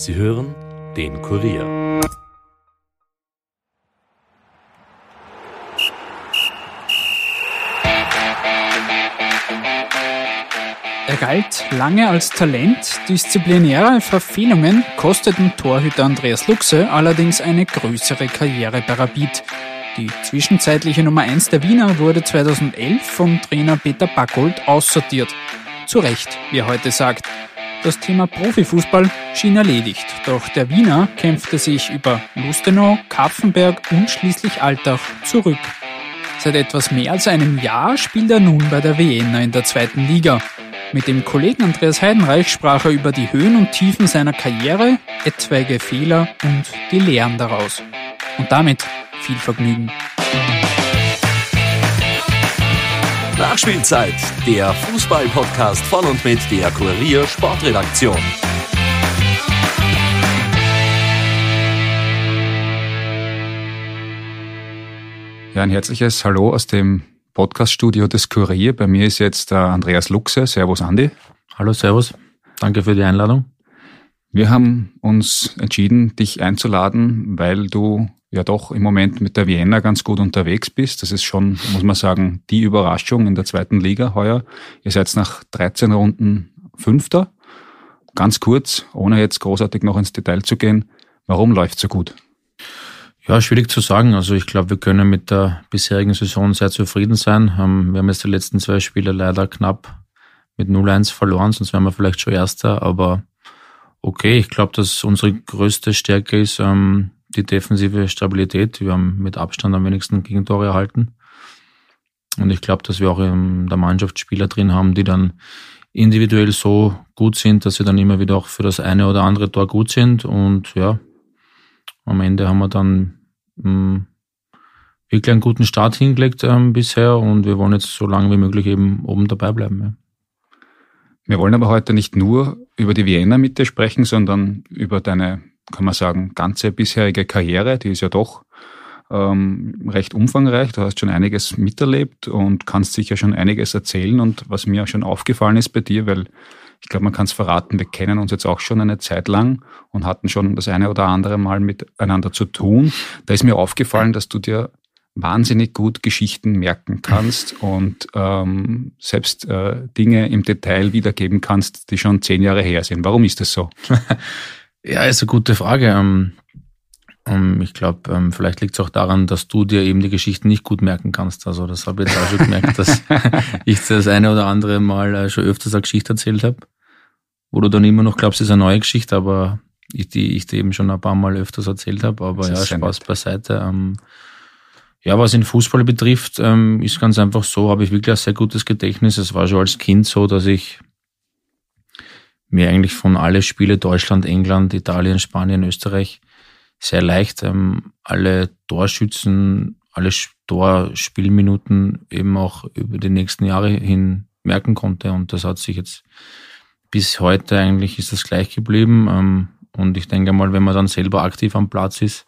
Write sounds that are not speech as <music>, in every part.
Sie hören den Kurier. Er galt lange als Talent. Disziplinäre Verfehlungen kosteten Torhüter Andreas Luxe allerdings eine größere Karriere bei Rapid. Die zwischenzeitliche Nummer 1 der Wiener wurde 2011 vom Trainer Peter Backold aussortiert. Zu Recht, wie er heute sagt. Das Thema Profifußball schien erledigt, doch der Wiener kämpfte sich über Lustenau, Kapfenberg und schließlich Altach zurück. Seit etwas mehr als einem Jahr spielt er nun bei der Wiener in der zweiten Liga. Mit dem Kollegen Andreas Heidenreich sprach er über die Höhen und Tiefen seiner Karriere, etwaige Fehler und die Lehren daraus. Und damit viel Vergnügen. Nachspielzeit, der Fußball-Podcast von und mit der Kurier Sportredaktion. Ja, ein herzliches Hallo aus dem Podcaststudio des Kurier. Bei mir ist jetzt Andreas Luxe. Servus, Andi. Hallo, Servus. Danke für die Einladung. Wir haben uns entschieden, dich einzuladen, weil du ja doch im Moment mit der Vienna ganz gut unterwegs bist. Das ist schon, muss man sagen, die Überraschung in der zweiten Liga heuer. Ihr seid nach 13 Runden Fünfter. Ganz kurz, ohne jetzt großartig noch ins Detail zu gehen, warum läuft so gut? Ja, schwierig zu sagen. Also ich glaube, wir können mit der bisherigen Saison sehr zufrieden sein. Ähm, wir haben jetzt die letzten zwei Spiele leider knapp mit 0-1 verloren, sonst wären wir vielleicht schon Erster. Aber okay, ich glaube, dass unsere größte Stärke ist ähm, die defensive Stabilität. Wir haben mit Abstand am wenigsten Gegentore erhalten. Und ich glaube, dass wir auch in der Mannschaft Spieler drin haben, die dann individuell so gut sind, dass sie dann immer wieder auch für das eine oder andere Tor gut sind. Und ja, am Ende haben wir dann mh, mm, wirklich einen guten Start hingelegt ähm, bisher und wir wollen jetzt so lange wie möglich eben oben dabei bleiben. Ja. Wir wollen aber heute nicht nur über die Vienna mit dir sprechen, sondern über deine, kann man sagen, ganze bisherige Karriere. Die ist ja doch ähm, recht umfangreich. Du hast schon einiges miterlebt und kannst sicher schon einiges erzählen. Und was mir schon aufgefallen ist bei dir, weil ich glaube, man kann es verraten, wir kennen uns jetzt auch schon eine Zeit lang und hatten schon das eine oder andere Mal miteinander zu tun. Da ist mir aufgefallen, dass du dir wahnsinnig gut Geschichten merken kannst <laughs> und ähm, selbst äh, Dinge im Detail wiedergeben kannst, die schon zehn Jahre her sind. Warum ist das so? <laughs> ja, ist eine gute Frage. Ähm, ähm, ich glaube, ähm, vielleicht liegt es auch daran, dass du dir eben die Geschichten nicht gut merken kannst. Also das habe ich jetzt auch schon gemerkt, dass <laughs> ich das eine oder andere Mal äh, schon öfters eine Geschichte erzählt habe, wo du dann immer noch glaubst, es ist eine neue Geschichte, aber ich die ich dir eben schon ein paar Mal öfters erzählt habe. Aber ja, Spaß nett. beiseite. Ähm, ja, was in Fußball betrifft, ist ganz einfach so, habe ich wirklich ein sehr gutes Gedächtnis. Es war schon als Kind so, dass ich mir eigentlich von alle Spiele Deutschland, England, Italien, Spanien, Österreich sehr leicht ähm, alle Torschützen, alle Torspielminuten eben auch über die nächsten Jahre hin merken konnte. Und das hat sich jetzt bis heute eigentlich ist das gleich geblieben. Ähm, und ich denke mal, wenn man dann selber aktiv am Platz ist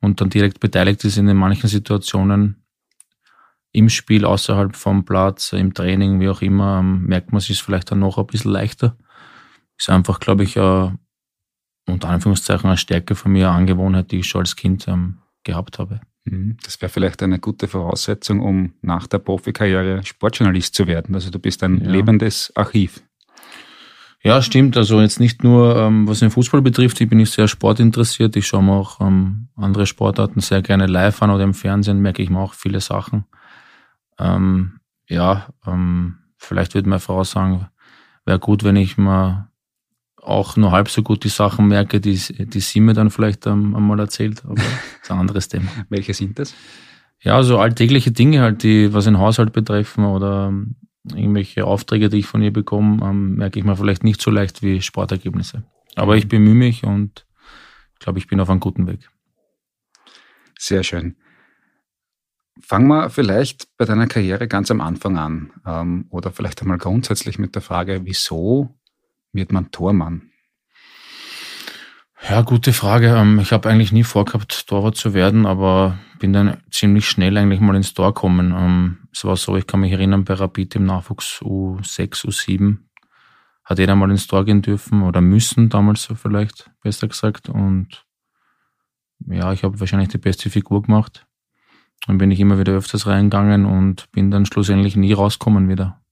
und dann direkt beteiligt ist in den manchen Situationen, im Spiel, außerhalb vom Platz, im Training, wie auch immer, ähm, merkt man sich vielleicht dann noch ein bisschen leichter. Ist einfach, glaube ich, unter Anführungszeichen eine Stärke von mir, eine Angewohnheit, die ich schon als Kind ähm, gehabt habe. Mhm. Das wäre vielleicht eine gute Voraussetzung, um nach der Profikarriere Sportjournalist zu werden. Also du bist ein ja. lebendes Archiv. Ja, stimmt. Also jetzt nicht nur, ähm, was den Fußball betrifft, ich bin ich sehr sportinteressiert. Ich schaue mir auch ähm, andere Sportarten sehr gerne live an oder im Fernsehen, merke ich mir auch viele Sachen. Ähm, ja, ähm, vielleicht würde meine Frau sagen, wäre gut, wenn ich mal auch nur halb so gut die Sachen merke, die, die sie mir dann vielleicht ähm, einmal erzählt, aber das <laughs> ist ein anderes Thema. Welche sind das? Ja, so alltägliche Dinge halt, die was den Haushalt betreffen oder ähm, irgendwelche Aufträge, die ich von ihr bekomme, ähm, merke ich mir vielleicht nicht so leicht wie Sportergebnisse. Aber ich bemühe mich und ich glaube, ich bin auf einem guten Weg. Sehr schön. Fangen wir vielleicht bei deiner Karriere ganz am Anfang an oder vielleicht einmal grundsätzlich mit der Frage, wieso wird man Tormann? Ja, gute Frage. Ähm, ich habe eigentlich nie vorgehabt, Torwart zu werden, aber bin dann ziemlich schnell eigentlich mal ins Tor gekommen. Ähm, es war so, ich kann mich erinnern, bei Rapid im Nachwuchs U6, U7 hat jeder mal ins Tor gehen dürfen oder müssen, damals so vielleicht, besser gesagt. Und ja, ich habe wahrscheinlich die beste Figur gemacht. Dann bin ich immer wieder öfters reingegangen und bin dann schlussendlich nie rausgekommen wieder.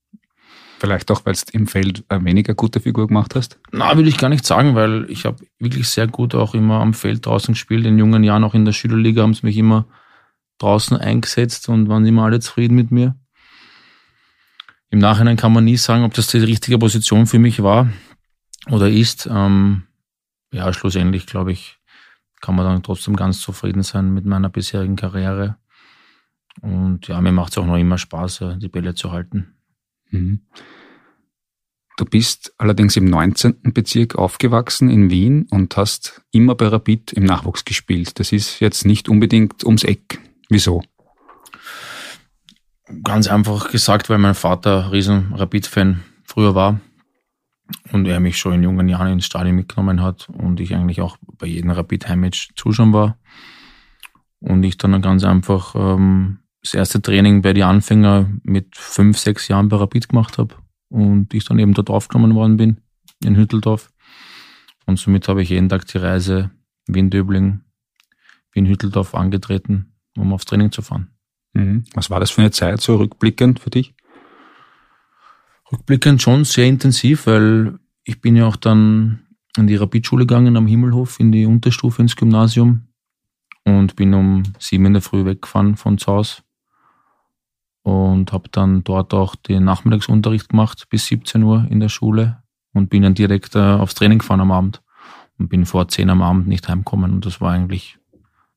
Vielleicht auch, weil du im Feld eine weniger gute Figur gemacht hast? Na, will ich gar nicht sagen, weil ich habe wirklich sehr gut auch immer am Feld draußen gespielt. In jungen Jahren auch in der Schülerliga haben sie mich immer draußen eingesetzt und waren immer alle zufrieden mit mir. Im Nachhinein kann man nie sagen, ob das die richtige Position für mich war oder ist. Ähm, ja, schlussendlich glaube ich, kann man dann trotzdem ganz zufrieden sein mit meiner bisherigen Karriere. Und ja, mir macht es auch noch immer Spaß, die Bälle zu halten. Mhm. Du bist allerdings im 19. Bezirk aufgewachsen in Wien und hast immer bei Rapid im Nachwuchs gespielt. Das ist jetzt nicht unbedingt ums Eck. Wieso? Ganz einfach gesagt, weil mein Vater riesen Rapid-Fan früher war und er mich schon in jungen Jahren ins Stadion mitgenommen hat und ich eigentlich auch bei jedem Rapid-Heimmatch zuschauen war. Und ich dann ganz einfach ähm, das erste Training bei den Anfänger mit fünf, sechs Jahren bei Rapid gemacht habe und ich dann eben dort aufgenommen worden bin in Hütteldorf. Und somit habe ich jeden Tag die Reise Wien-Döbling, Wien-Hütteldorf angetreten, um aufs Training zu fahren. Mhm. Was war das für eine Zeit, so rückblickend für dich? Rückblickend schon sehr intensiv, weil ich bin ja auch dann in die Rapidschule gegangen am Himmelhof, in die Unterstufe ins Gymnasium und bin um sieben in der Früh weggefahren von zu Hause und habe dann dort auch den Nachmittagsunterricht gemacht bis 17 Uhr in der Schule und bin dann direkt äh, aufs Training gefahren am Abend und bin vor 10 am Abend nicht heimgekommen und das war eigentlich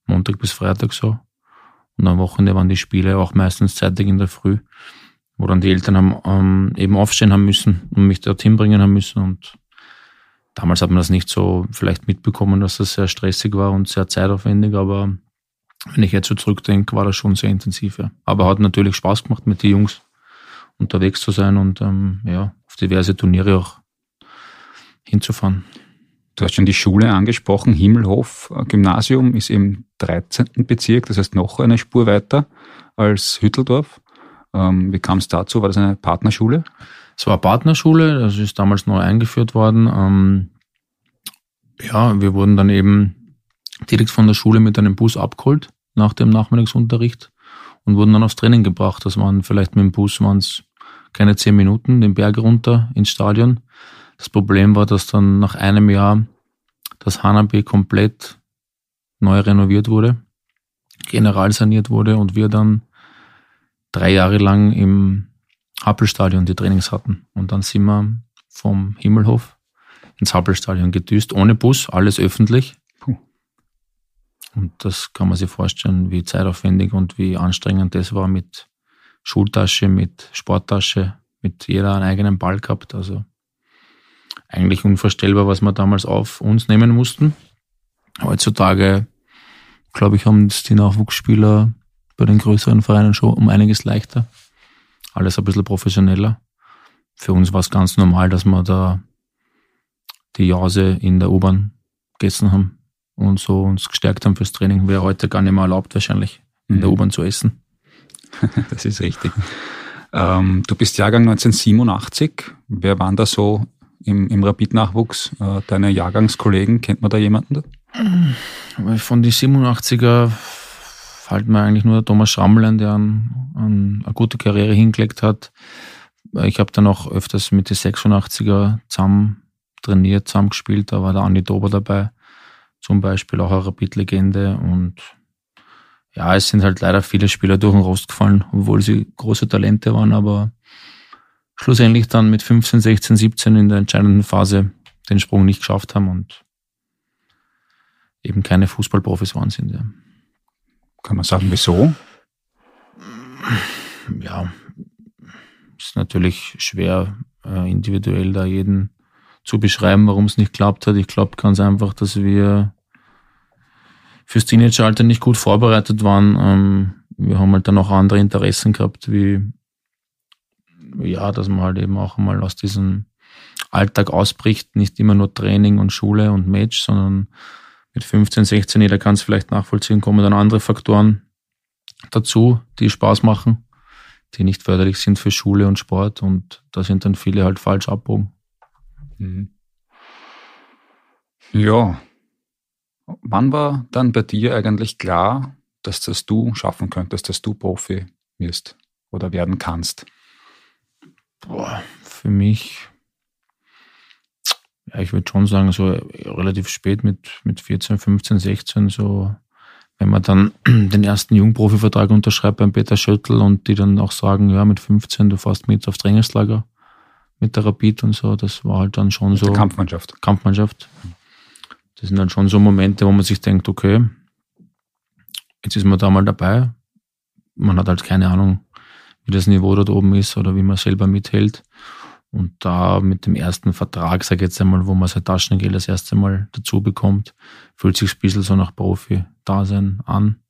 Montag bis Freitag so. Und am Wochenende waren die Spiele auch meistens zeitig in der Früh, wo dann die Eltern haben, ähm, eben aufstehen haben müssen und mich dorthin bringen haben müssen. Und damals hat man das nicht so vielleicht mitbekommen, dass das sehr stressig war und sehr zeitaufwendig, aber wenn ich jetzt so zurückdenke, war das schon sehr intensiv. Ja. Aber hat natürlich Spaß gemacht, mit den Jungs unterwegs zu sein und ähm, ja, auf diverse Turniere auch hinzufahren. Du hast schon die Schule angesprochen, Himmelhof äh, Gymnasium ist im 13. Bezirk, das heißt noch eine Spur weiter als Hütteldorf. Ähm, wie kam es dazu? War das eine Partnerschule? Es war eine Partnerschule, das ist damals neu eingeführt worden. Ähm, ja, wir wurden dann eben direkt von der Schule mit einem Bus abgeholt nach dem Nachmittagsunterricht und wurden dann aufs Training gebracht. Das waren vielleicht mit dem Bus waren es keine zehn Minuten, den Berg runter ins Stadion. Das Problem war, dass dann nach einem Jahr das Hanabi komplett neu renoviert wurde, general saniert wurde und wir dann drei Jahre lang im Happelstadion die Trainings hatten. Und dann sind wir vom Himmelhof ins Happelstadion gedüst, ohne Bus, alles öffentlich. Und das kann man sich vorstellen, wie zeitaufwendig und wie anstrengend das war mit Schultasche, mit Sporttasche, mit jeder einen eigenen Ball gehabt. Also eigentlich unvorstellbar, was wir damals auf uns nehmen mussten. Heutzutage, glaube ich, haben es die Nachwuchsspieler bei den größeren Vereinen schon um einiges leichter. Alles ein bisschen professioneller. Für uns war es ganz normal, dass wir da die Jause in der U-Bahn gegessen haben und so uns gestärkt haben fürs Training. Wäre heute gar nicht mehr erlaubt, wahrscheinlich in mhm. der U-Bahn zu essen. <laughs> das ist richtig. Ähm, du bist Jahrgang 1987. Wer waren da so im, im Rapid-Nachwuchs, äh, deine Jahrgangskollegen, kennt man da jemanden? Von den 87er fällt mir eigentlich nur der Thomas Schrammel der an, an eine gute Karriere hingelegt hat. Ich habe dann auch öfters mit den 86er zusammen trainiert, zusammen gespielt. Da war der Andi Dober dabei, zum Beispiel auch eine Rapid-Legende. Und ja, es sind halt leider viele Spieler durch den Rost gefallen, obwohl sie große Talente waren, aber schlussendlich dann mit 15, 16, 17 in der entscheidenden Phase den Sprung nicht geschafft haben und eben keine Fußballprofis waren sind. Ja. Kann man sagen, wieso? Ja, ist natürlich schwer, äh, individuell da jeden zu beschreiben, warum es nicht geklappt hat. Ich glaube ganz einfach, dass wir fürs Teenageralter nicht gut vorbereitet waren. Ähm, wir haben halt dann auch andere Interessen gehabt, wie ja, dass man halt eben auch mal aus diesem Alltag ausbricht, nicht immer nur Training und Schule und Match, sondern mit 15, 16, jeder kann es vielleicht nachvollziehen, kommen dann andere Faktoren dazu, die Spaß machen, die nicht förderlich sind für Schule und Sport und da sind dann viele halt falsch abbogen. Mhm. Ja. Wann war dann bei dir eigentlich klar, dass das du schaffen könntest, dass du Profi wirst oder werden kannst? Boah, für mich, ja, ich würde schon sagen, so relativ spät mit, mit 14, 15, 16, so, wenn man dann <clears throat> den ersten Jungprofi-Vertrag unterschreibt beim Peter Schöttl und die dann auch sagen, ja, mit 15, du fährst mit aufs Trainingslager mit der Rapid und so, das war halt dann schon mit so. Kampfmannschaft. Kampfmannschaft. Das sind dann schon so Momente, wo man sich denkt, okay, jetzt ist man da mal dabei. Man hat halt keine Ahnung, wie das Niveau dort oben ist oder wie man selber mithält. Und da mit dem ersten Vertrag, sag ich jetzt einmal, wo man sein Taschengeld das erste Mal dazu bekommt, fühlt sich ein bisschen so nach Profi-Dasein an.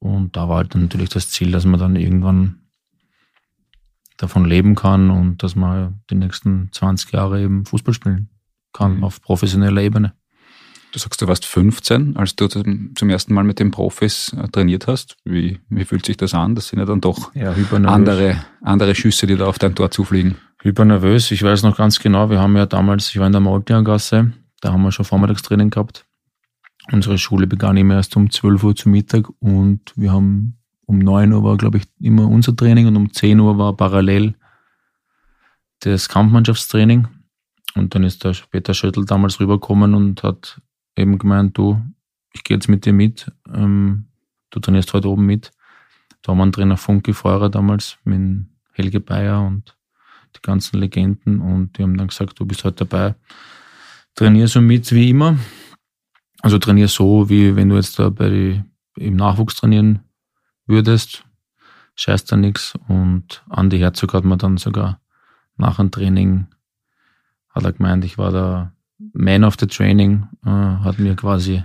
Und da war halt natürlich das Ziel, dass man dann irgendwann davon leben kann und dass man die nächsten 20 Jahre eben Fußball spielen kann mhm. auf professioneller Ebene. Du sagst, du warst 15, als du zum ersten Mal mit den Profis äh, trainiert hast. Wie, wie fühlt sich das an? Das sind ja dann doch ja, andere, andere Schüsse, die da auf dein Tor zufliegen. Hypernervös. Ich weiß noch ganz genau, wir haben ja damals, ich war in der Maultiergasse, da haben wir schon Vormittagstraining gehabt. Unsere Schule begann immer erst um 12 Uhr zu Mittag und wir haben um 9 Uhr war, glaube ich, immer unser Training und um 10 Uhr war parallel das Kampfmannschaftstraining. Und dann ist der Peter Schöttl damals rübergekommen und hat eben gemeint, du, ich gehe jetzt mit dir mit, ähm, du trainierst heute oben mit. Da haben wir einen Trainer Funke Feurer damals mit Helge Bayer und die ganzen Legenden und die haben dann gesagt, du bist heute dabei. Trainier so mit wie immer. Also trainier so, wie wenn du jetzt da bei im Nachwuchs trainieren würdest. Scheiß da nichts. Und Andi Herzog hat mir dann sogar nach dem Training, hat er gemeint, ich war da man of the Training äh, hat mir quasi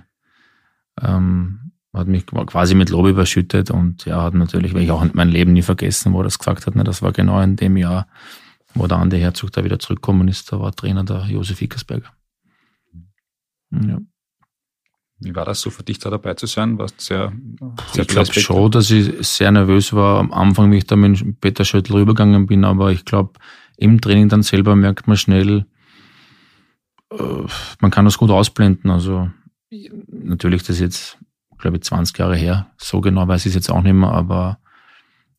ähm, hat mich quasi mit Lob überschüttet und ja, hat natürlich, weil ich auch mein Leben nie vergessen, wo er das gesagt hat, ne, das war genau in dem Jahr, wo der Andi Herzog da wieder zurückgekommen ist, da war Trainer der Josef Ickersberger. Ja. Wie war das so für dich da dabei zu sein? Warst sehr, sehr ich glaube schon, dass ich sehr nervös war am Anfang, wie ich da mit Peter Schöttl rübergegangen bin, aber ich glaube, im Training dann selber merkt man schnell, äh, man kann das gut ausblenden. Also natürlich, das ist jetzt, glaube ich, 20 Jahre her. So genau weiß ich es jetzt auch nicht mehr, aber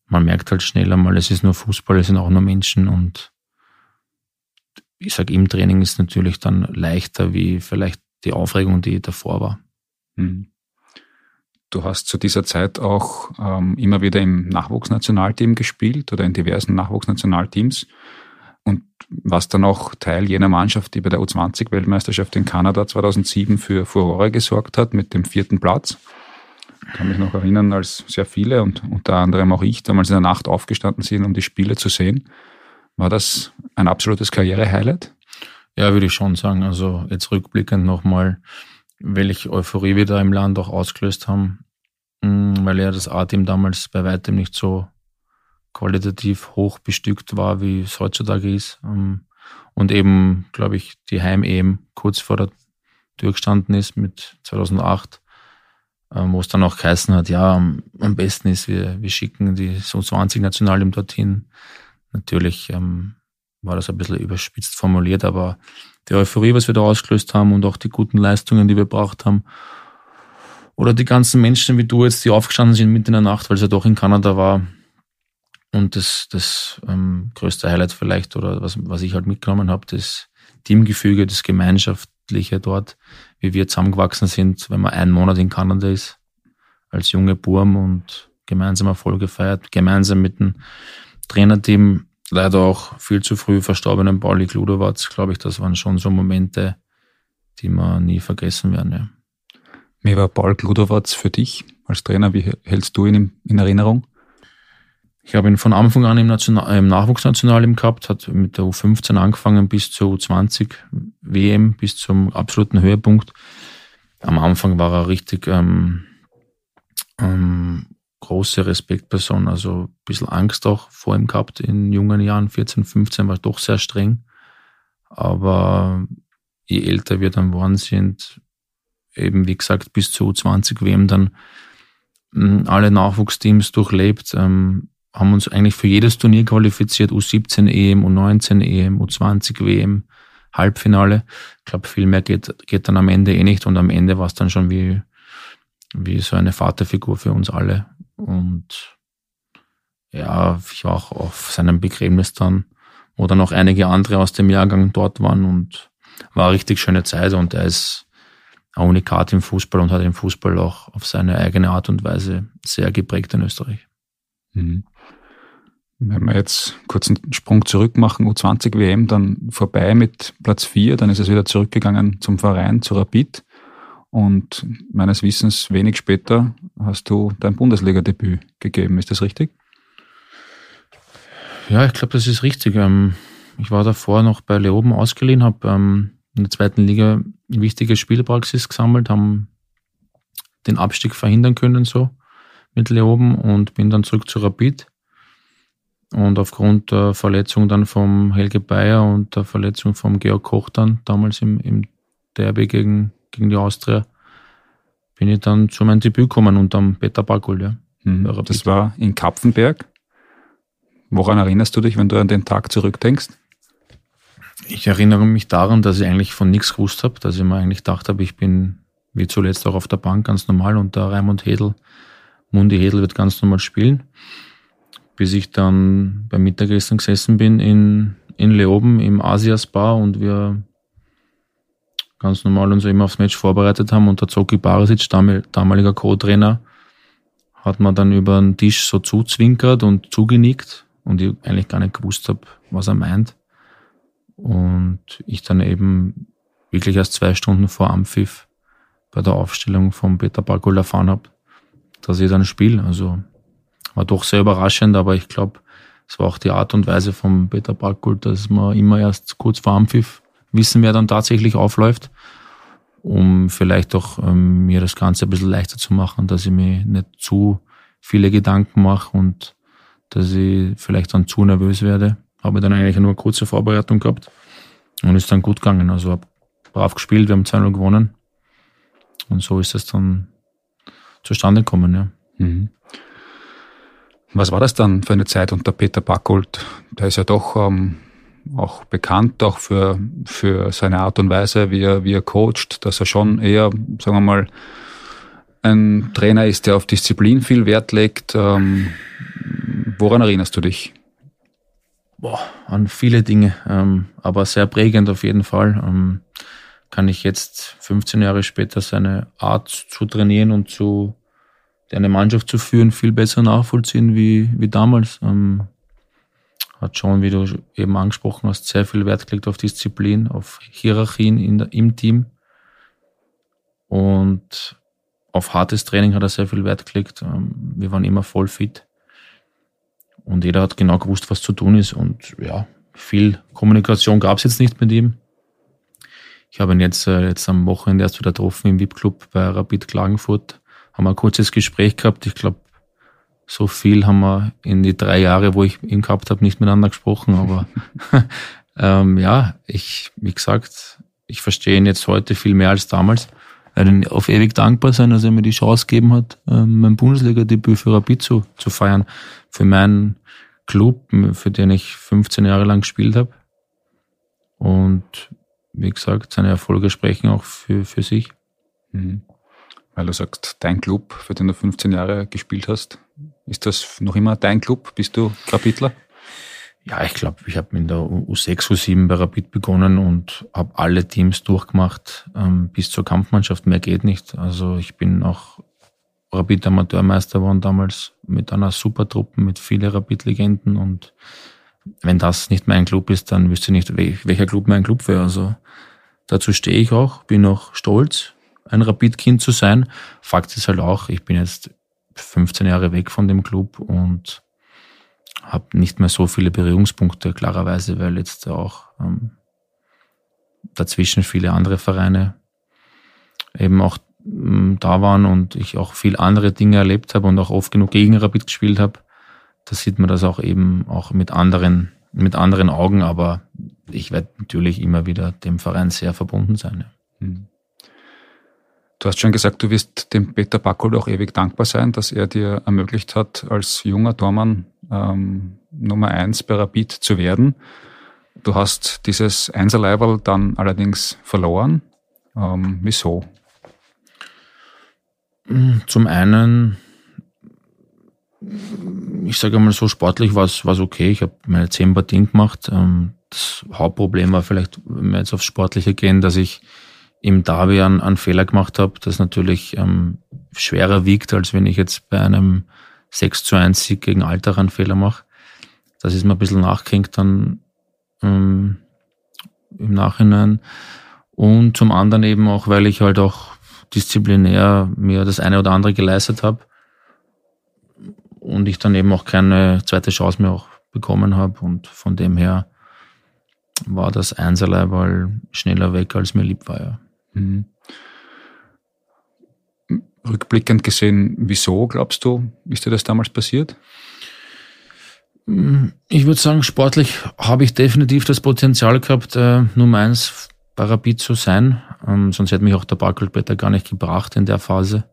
man merkt halt schnell einmal, es ist nur Fußball, es sind auch nur Menschen und ich sage, im Training ist natürlich dann leichter wie vielleicht die Aufregung, die davor war. Hm. Du hast zu dieser Zeit auch ähm, immer wieder im Nachwuchsnationalteam gespielt oder in diversen Nachwuchsnationalteams und was dann auch Teil jener Mannschaft, die bei der U20-Weltmeisterschaft in Kanada 2007 für Furore gesorgt hat, mit dem vierten Platz. Ich kann mich noch erinnern, als sehr viele und unter anderem auch ich damals in der Nacht aufgestanden sind, um die Spiele zu sehen. War das ein absolutes Karriere-Highlight? Ja, würde ich schon sagen. Also jetzt rückblickend nochmal, welche Euphorie wir da im Land auch ausgelöst haben, mm, weil ja das A-Team damals bei weitem nicht so qualitativ hoch bestückt war, wie es heutzutage ist. Ähm, und eben, glaube ich, die Heim-EM kurz vor der Tür gestanden ist mit 2008, ähm, wo es dann auch geheißen hat, ja, am besten ist, wir, wir schicken die so 20 Nationalen dorthin. Natürlich ähm, war das ein bisschen überspitzt formuliert, aber die Euphorie, was wir da ausgelöst haben und auch die guten Leistungen, die wir braucht haben, oder die ganzen Menschen wie du jetzt, die aufgestanden sind mitten in der Nacht, weil es ja doch in Kanada war, und das, das ähm, größte Highlight vielleicht, oder was, was ich halt mitgenommen habe, das Teamgefüge, das Gemeinschaftliche dort, wie wir zusammengewachsen sind, wenn man einen Monat in Kanada ist, als junge Burm und gemeinsam Erfolge feiert, gemeinsam mit dem Trainerteam, leider auch viel zu früh verstorbenen Pauli Kludowatz, glaube ich, das waren schon so Momente, die wir nie vergessen werden. Ja. Wie war Paul Kludowatz für dich als Trainer? Wie hältst du ihn in Erinnerung? Ich habe ihn von Anfang an im, National, im Nachwuchsnationalteam gehabt, hat mit der U15 angefangen bis zur U20 WM, bis zum absoluten Höhepunkt. Am Anfang war er richtig ähm, ähm, große Respektperson, also ein bisschen Angst auch vor ihm gehabt in jungen Jahren, 14, 15 war doch sehr streng. Aber je älter wir dann geworden sind, eben wie gesagt bis zur U20 WM dann hm, alle Nachwuchsteams durchlebt, ähm, haben uns eigentlich für jedes Turnier qualifiziert, U17 EM, U19 EM, U20 WM, Halbfinale. Ich glaube, viel mehr geht, geht dann am Ende eh nicht und am Ende war es dann schon wie, wie so eine Vaterfigur für uns alle. Und ja, ich war auch auf seinem Begräbnis dann, wo dann noch einige andere aus dem Jahrgang dort waren und war eine richtig schöne Zeit und er ist ein Unikat im Fußball und hat den Fußball auch auf seine eigene Art und Weise sehr geprägt in Österreich. Mhm. Wenn wir jetzt kurz einen Sprung zurück machen, U20 WM, dann vorbei mit Platz 4, dann ist es wieder zurückgegangen zum Verein, zu Rapid. Und meines Wissens wenig später hast du dein Bundesliga-Debüt gegeben. Ist das richtig? Ja, ich glaube, das ist richtig. Ähm, ich war davor noch bei Leoben ausgeliehen, habe ähm, in der zweiten Liga wichtige Spielpraxis gesammelt, haben den Abstieg verhindern können so mit Leoben und bin dann zurück zu Rapid. Und aufgrund der Verletzung dann vom Helge Bayer und der Verletzung vom Georg Koch dann, damals im, im Derby gegen, gegen die Austria, bin ich dann zu meinem Debüt gekommen unterm Peter Bakul, ja. Mhm. Das war in Kapfenberg. Woran erinnerst du dich, wenn du an den Tag zurückdenkst? Ich erinnere mich daran, dass ich eigentlich von nichts gewusst habe, dass ich mir eigentlich gedacht habe, ich bin wie zuletzt auch auf der Bank ganz normal und der Raimund Hedel, Mundi Hedel wird ganz normal spielen. Bis ich dann beim Mittagessen gesessen bin in, in Leoben im Asia Spa und wir ganz normal uns immer aufs Match vorbereitet haben und der Zoki Barisic, damaliger Co-Trainer, hat man dann über den Tisch so zuzwinkert und zugenickt und ich eigentlich gar nicht gewusst habe, was er meint. Und ich dann eben wirklich erst zwei Stunden vor Ampfiff bei der Aufstellung von Peter Bakul erfahren habe, dass ich dann spiele. Also war doch sehr überraschend, aber ich glaube, es war auch die Art und Weise von Peter Bakul, dass man immer erst kurz vor Ampfiff wissen, wer dann tatsächlich aufläuft, um vielleicht auch ähm, mir das Ganze ein bisschen leichter zu machen, dass ich mir nicht zu viele Gedanken mache und dass ich vielleicht dann zu nervös werde. Habe dann eigentlich nur eine kurze Vorbereitung gehabt und ist dann gut gegangen. Also habe brav gespielt, wir haben 2-0 gewonnen. Und so ist es dann zustande gekommen, ja. Mhm. Was war das dann für eine Zeit unter Peter Backold? Der ist ja doch ähm, auch bekannt, auch für, für seine Art und Weise, wie er, wie er coacht, dass er schon eher, sagen wir mal, ein Trainer ist, der auf Disziplin viel Wert legt. Ähm, woran erinnerst du dich? Boah, an viele Dinge, ähm, aber sehr prägend auf jeden Fall. Ähm, kann ich jetzt 15 Jahre später seine Art zu trainieren und zu eine Mannschaft zu führen viel besser nachvollziehen wie, wie damals. Ähm, hat schon, wie du eben angesprochen hast, sehr viel Wert gelegt auf Disziplin, auf Hierarchien der, im Team. Und auf hartes Training hat er sehr viel Wert gelegt. Ähm, wir waren immer voll fit. Und jeder hat genau gewusst, was zu tun ist. Und ja, viel Kommunikation gab es jetzt nicht mit ihm. Ich habe ihn jetzt, äh, jetzt am Wochenende erst wieder getroffen im VIP-Club bei Rapid Klagenfurt. Haben ein kurzes Gespräch gehabt. Ich glaube, so viel haben wir in die drei Jahre, wo ich ihn gehabt habe, nicht miteinander gesprochen. Aber <laughs> ähm, ja, ich, wie gesagt, ich verstehe ihn jetzt heute viel mehr als damals. Werde auf ewig dankbar sein, dass er mir die Chance gegeben hat, ähm, mein Bundesliga-Debüt für Rapid zu, zu feiern für meinen Club, für den ich 15 Jahre lang gespielt habe. Und wie gesagt, seine Erfolge sprechen auch für, für sich. Mhm. Weil du sagst, dein Club, für den du 15 Jahre gespielt hast, ist das noch immer dein Club? Bist du Rapidler? Ja, ich glaube, ich habe in der U6, U7 bei Rapid begonnen und habe alle Teams durchgemacht ähm, bis zur Kampfmannschaft. Mehr geht nicht. Also ich bin auch Rapid Amateurmeister waren damals mit einer super Truppe, mit vielen Rapid-Legenden und wenn das nicht mein Club ist, dann wüsste ich nicht, welcher Club mein Club wäre. Also dazu stehe ich auch, bin auch stolz, ein Rapid-Kind zu sein. Fakt ist halt auch, ich bin jetzt 15 Jahre weg von dem Club und habe nicht mehr so viele Berührungspunkte, klarerweise, weil jetzt auch ähm, dazwischen viele andere Vereine eben auch da waren und ich auch viel andere Dinge erlebt habe und auch oft genug gegen Rapid gespielt habe, da sieht man das auch eben auch mit anderen, mit anderen Augen, aber ich werde natürlich immer wieder dem Verein sehr verbunden sein. Ja. Hm. Du hast schon gesagt, du wirst dem Peter Backold auch ewig dankbar sein, dass er dir ermöglicht hat, als junger Tormann ähm, Nummer eins bei Rapid zu werden. Du hast dieses Einserleiberl dann allerdings verloren. Ähm, wieso? Zum einen, ich sage mal so, sportlich war es okay. Ich habe meine zehn Partien gemacht. Ähm, das Hauptproblem war vielleicht, wenn wir jetzt aufs Sportliche gehen, dass ich im Derby einen, einen Fehler gemacht habe, das natürlich ähm, schwerer wiegt, als wenn ich jetzt bei einem 6 zu 1 Sieg gegen Alter einen Fehler mache. Das ist mir ein bisschen nachgehängt dann ähm, im Nachhinein. Und zum anderen eben auch, weil ich halt auch disziplinär mir das eine oder andere geleistet habe und ich dann eben auch keine zweite Chance mehr auch bekommen habe. Und von dem her war das Einserleiball schneller weg, als mir lieb war. Ja. Mhm. Rückblickend gesehen, wieso glaubst du, ist dir das damals passiert? Ich würde sagen, sportlich habe ich definitiv das Potenzial gehabt, äh, Nummer eins Rapid zu sein. Ähm, sonst hätte mich auch der Barkelbetter gar nicht gebracht in der Phase.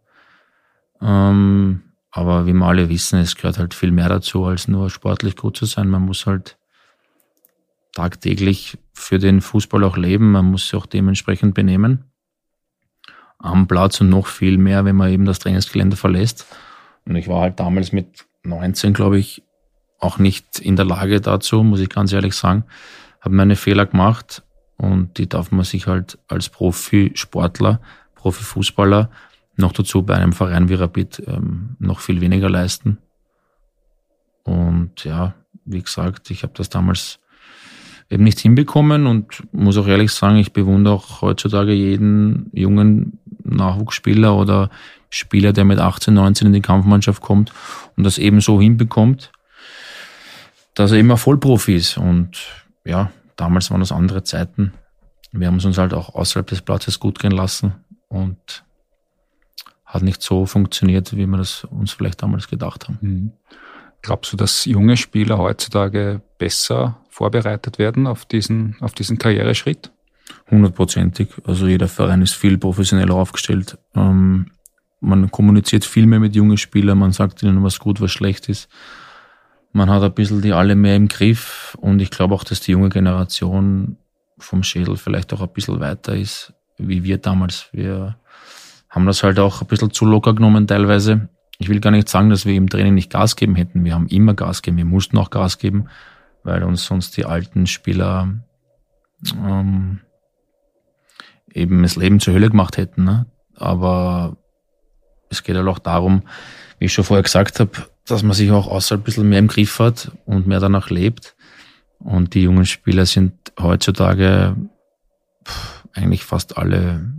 Ähm, aber wie wir alle wissen, es gehört halt viel mehr dazu, als nur sportlich gut zu sein. Man muss halt tagtäglich für den Fußball auch leben. Man muss sich auch dementsprechend benehmen. Am Platz und noch viel mehr, wenn man eben das Trainingsgelände verlässt. Und ich war halt damals mit 19, glaube ich, auch nicht in der Lage dazu, muss ich ganz ehrlich sagen. Habe meine Fehler gemacht und die darf man sich halt als Profisportler, Profifußballer noch dazu bei einem Verein wie Rapid ähm, noch viel weniger leisten. Und ja, wie gesagt, ich habe das damals eben nicht hinbekommen und muss auch ehrlich sagen, ich bewundere auch heutzutage jeden jungen Nachwuchsspieler oder Spieler, der mit 18, 19 in die Kampfmannschaft kommt und das eben so hinbekommt, dass er immer Vollprofi ist. Und ja, damals waren das andere Zeiten. Wir haben es uns halt auch außerhalb des Platzes gut gehen lassen und hat nicht so funktioniert, wie wir das uns vielleicht damals gedacht haben. Mhm. Glaubst du, dass junge Spieler heutzutage besser vorbereitet werden auf diesen, auf diesen Karriereschritt? Hundertprozentig. Also jeder Verein ist viel professioneller aufgestellt. Ähm, man kommuniziert viel mehr mit jungen Spielern, man sagt ihnen, was gut, was schlecht ist. Man hat ein bisschen die alle mehr im Griff und ich glaube auch, dass die junge Generation vom Schädel vielleicht auch ein bisschen weiter ist, wie wir damals. Wir haben das halt auch ein bisschen zu locker genommen teilweise ich will gar nicht sagen, dass wir im Training nicht Gas geben hätten. Wir haben immer Gas gegeben, wir mussten auch Gas geben, weil uns sonst die alten Spieler ähm, eben das Leben zur Hölle gemacht hätten. Ne? Aber es geht halt auch darum, wie ich schon vorher gesagt habe, dass man sich auch außerhalb ein bisschen mehr im Griff hat und mehr danach lebt. Und die jungen Spieler sind heutzutage pff, eigentlich fast alle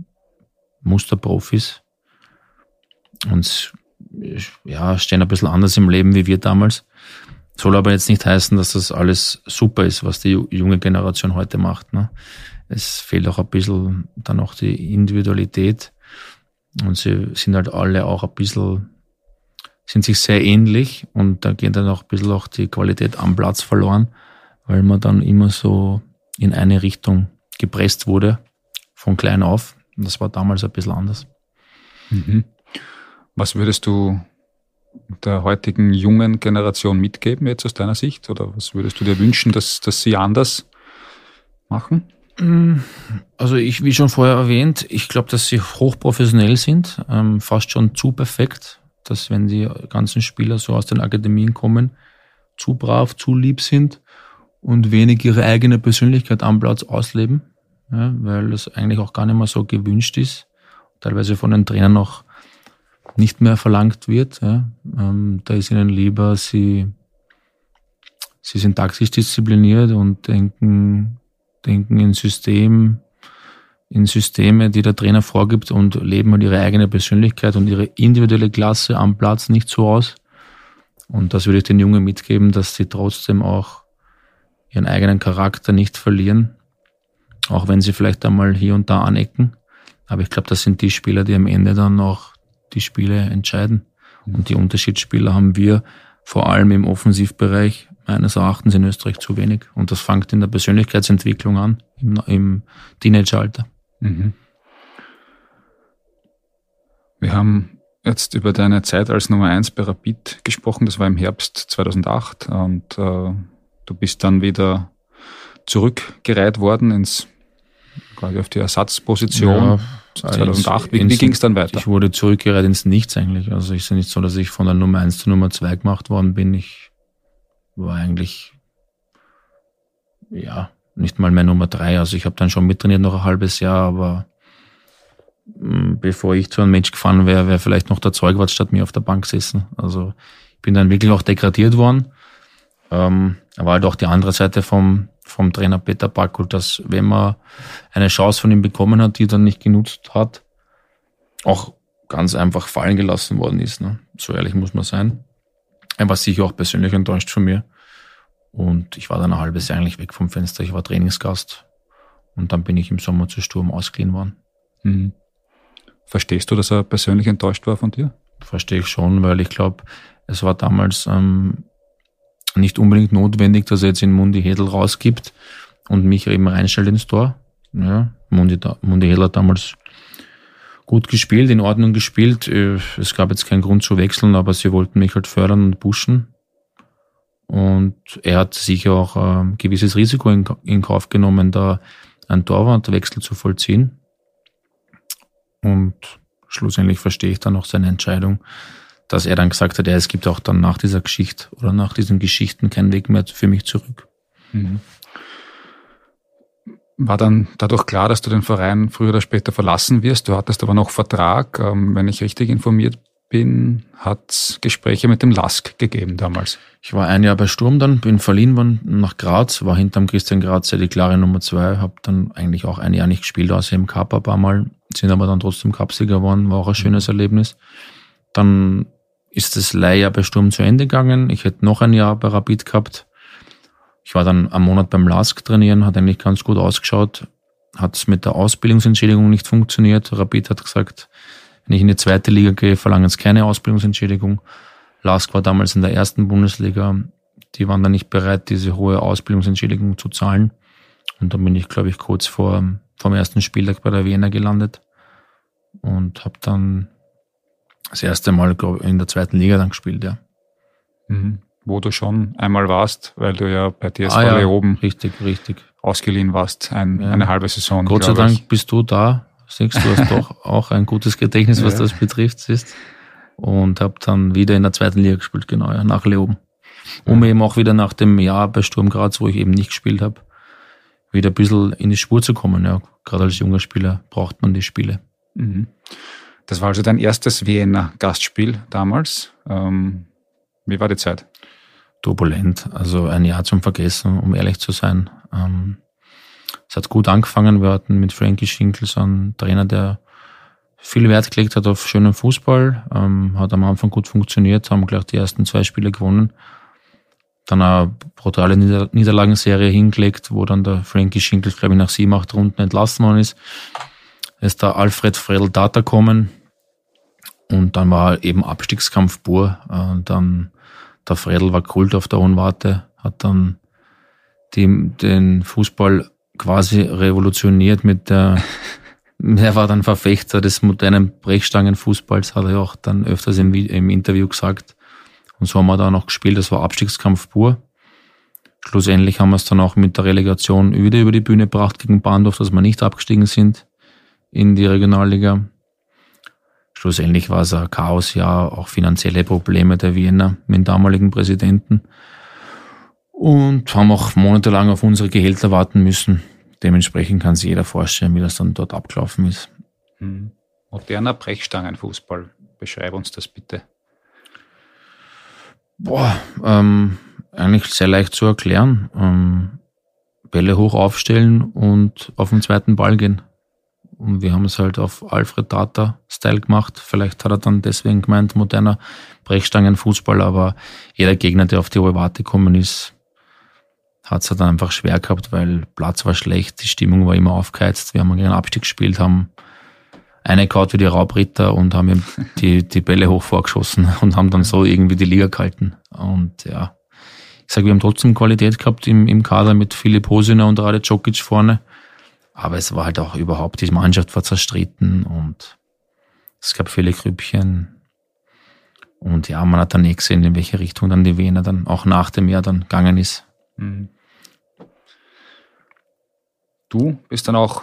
Musterprofis. Und ja, stehen ein bisschen anders im Leben wie wir damals. Soll aber jetzt nicht heißen, dass das alles super ist, was die junge Generation heute macht. Ne? Es fehlt auch ein bisschen dann auch die Individualität. Und sie sind halt alle auch ein bisschen, sind sich sehr ähnlich und da geht dann auch ein bisschen auch die Qualität am Platz verloren, weil man dann immer so in eine Richtung gepresst wurde, von klein auf. Und das war damals ein bisschen anders. Mhm. Was würdest du der heutigen jungen Generation mitgeben jetzt aus deiner Sicht? Oder was würdest du dir wünschen, dass, dass sie anders machen? Mm, also ich, wie schon vorher erwähnt, ich glaube, dass sie hochprofessionell sind, ähm, fast schon zu perfekt, dass wenn die ganzen Spieler so aus den Akademien kommen, zu brav, zu lieb sind und wenig ihre eigene Persönlichkeit am Platz ausleben, ja, weil das eigentlich auch gar nicht mehr so gewünscht ist, teilweise von den Trainern auch nicht mehr verlangt wird. Ja. Ähm, da ist ihnen lieber, sie, sie sind taktisch diszipliniert und denken, denken in System, in Systeme, die der Trainer vorgibt und leben halt ihre eigene Persönlichkeit und ihre individuelle Klasse am Platz nicht so aus. Und das würde ich den Jungen mitgeben, dass sie trotzdem auch ihren eigenen Charakter nicht verlieren, auch wenn sie vielleicht einmal hier und da anecken. Aber ich glaube, das sind die Spieler, die am Ende dann auch die Spiele entscheiden. Und die Unterschiedsspieler haben wir vor allem im Offensivbereich meines Erachtens in Österreich zu wenig. Und das fängt in der Persönlichkeitsentwicklung an, im, im Teenageralter. Mhm. Wir haben jetzt über deine Zeit als Nummer eins bei Rapid gesprochen. Das war im Herbst 2008 und äh, du bist dann wieder zurückgereiht worden ins quasi auf die Ersatzposition. Ja, 2008. Wie, wie ging es dann weiter? Ich wurde zurückgereiht ins Nichts eigentlich. Also ich ist ja nicht so, dass ich von der Nummer 1 zur Nummer 2 gemacht worden bin. Ich war eigentlich ja nicht mal mehr Nummer 3. Also ich habe dann schon mittrainiert noch ein halbes Jahr, aber hm, bevor ich zu einem Mensch gefahren wäre, wäre vielleicht noch der Zeugwart statt mir auf der Bank gesessen. Also ich bin dann wirklich auch degradiert worden. Ähm, aber halt auch die andere Seite vom, vom Trainer Peter Backel, dass wenn man eine Chance von ihm bekommen hat, die er dann nicht genutzt hat, auch ganz einfach fallen gelassen worden ist. Ne? So ehrlich muss man sein. Er war sicher auch persönlich enttäuscht von mir. Und ich war dann ein halbes Jahr eigentlich weg vom Fenster. Ich war Trainingsgast. Und dann bin ich im Sommer zu Sturm ausgeliehen worden. Mhm. Verstehst du, dass er persönlich enttäuscht war von dir? Verstehe ich schon, weil ich glaube, es war damals ähm, nicht unbedingt notwendig, dass er jetzt in Mundi Hedel rausgibt und mich eben reinstellt ins Tor. Ja, Mundi, Mundi Hedel hat damals gut gespielt, in Ordnung gespielt. Äh, es gab jetzt keinen Grund zu wechseln, aber sie wollten mich halt fördern und pushen. Und er hat sicher auch ein ähm, gewisses Risiko in, in Kauf genommen, da einen Torwartwechsel zu vollziehen. Und schlussendlich verstehe ich dann auch seine Entscheidung, dass er dann gesagt hat, ja, es gibt auch dann nach dieser Geschichte oder nach diesen Geschichten keinen Weg mehr für mich zurück. Mhm. War dann dadurch klar, dass du den Verein früher oder später verlassen wirst? Du hattest aber noch Vertrag. Ähm, wenn ich richtig informiert bin, hat es Gespräche mit dem Lask gegeben damals. Ich war ein Jahr bei Sturm dann, bin verliehen worden nach Graz, war hinterm Christian Graz die klare Nummer zwei, habe dann eigentlich auch ein Jahr nicht gespielt, außer im Cup ein paar Mal, sind aber dann trotzdem Cupsieger geworden, war auch ein schönes Erlebnis. Dann ist das Leihjahr bei Sturm zu Ende gegangen. Ich hätte noch ein Jahr bei Rapid gehabt. Ich war dann am Monat beim Lask trainieren, hat eigentlich ganz gut ausgeschaut, hat es mit der Ausbildungsentschädigung nicht funktioniert. Rapid hat gesagt, wenn ich in die zweite Liga gehe, verlangen sie keine Ausbildungsentschädigung. Lask war damals in der ersten Bundesliga. Die waren dann nicht bereit, diese hohe Ausbildungsentschädigung zu zahlen. Und dann bin ich, glaube ich, kurz vor vom ersten Spieltag bei der Wiener gelandet und habe dann das erste Mal glaub, in der zweiten Liga dann gespielt, ja. Mhm. Wo du schon einmal warst, weil du ja bei TSV ah, ja, oben richtig, richtig. ausgeliehen warst, ein, ja. eine halbe Saison. Gott sei Dank ich. bist du da Siehst du, hast <laughs> doch auch ein gutes Gedächtnis, was ja. das betrifft, siehst. Und habe dann wieder in der zweiten Liga gespielt, genau, ja, nach Leoben. Um eben auch wieder nach dem Jahr bei Sturm Graz, wo ich eben nicht gespielt habe, wieder ein bisschen in die Spur zu kommen. Ja, gerade als junger Spieler braucht man die Spiele. Mhm. Das war also dein erstes Wiener Gastspiel damals. Ähm, wie war die Zeit? Turbulent, also ein Jahr zum Vergessen, um ehrlich zu sein. Ähm, es hat gut angefangen. Wir hatten mit Frankie Schinkels einen Trainer, der viel Wert gelegt hat auf schönen Fußball. Ähm, hat am Anfang gut funktioniert, haben gleich die ersten zwei Spiele gewonnen. Dann eine brutale Nieder Niederlagenserie hingelegt, wo dann der Frankie Schinkels, glaube ich, nach sieben, acht Runden entlassen worden ist. Ist da Alfred Fredel Data kommen. Und dann war eben Abstiegskampf pur. Und äh, dann der Fredel war Kult auf der Unwarte, hat dann die, den Fußball quasi revolutioniert mit der, <laughs> er war dann Verfechter des modernen Brechstangenfußballs, hat er auch dann öfters im, im Interview gesagt. Und so haben wir da noch gespielt, das war Abstiegskampf pur. Schlussendlich haben wir es dann auch mit der Relegation wieder über die Bühne gebracht gegen Bahndorf, dass wir nicht abgestiegen sind in die Regionalliga. Schlussendlich war es ein Chaosjahr, auch finanzielle Probleme der Wiener mit dem damaligen Präsidenten und haben auch monatelang auf unsere Gehälter warten müssen. Dementsprechend kann sich jeder vorstellen, wie das dann dort abgelaufen ist. Hm. Moderner Brechstangenfußball. Beschreib uns das bitte. Boah, ähm, eigentlich sehr leicht zu erklären. Ähm, Bälle hoch aufstellen und auf den zweiten Ball gehen. Und wir haben es halt auf Alfred Data-Style gemacht. Vielleicht hat er dann deswegen gemeint, moderner Brechstangenfußball, aber jeder Gegner, der auf die Ovate gekommen ist, hat es halt dann einfach schwer gehabt, weil Platz war schlecht, die Stimmung war immer aufgeheizt. Wir haben gegen Abstieg gespielt, haben eine kaut wie die Raubritter und haben die, die Bälle hoch vorgeschossen <laughs> und haben dann so irgendwie die Liga gehalten. Und ja, ich sage, wir haben trotzdem Qualität gehabt im, im Kader mit Filip Hosiner und Rade Djokic vorne. Aber es war halt auch überhaupt, die Mannschaft war zerstritten und es gab viele Grüppchen. Und ja, man hat dann eh gesehen, in welche Richtung dann die Wiener dann auch nach dem Jahr dann gegangen ist. Mhm. Du bist dann auch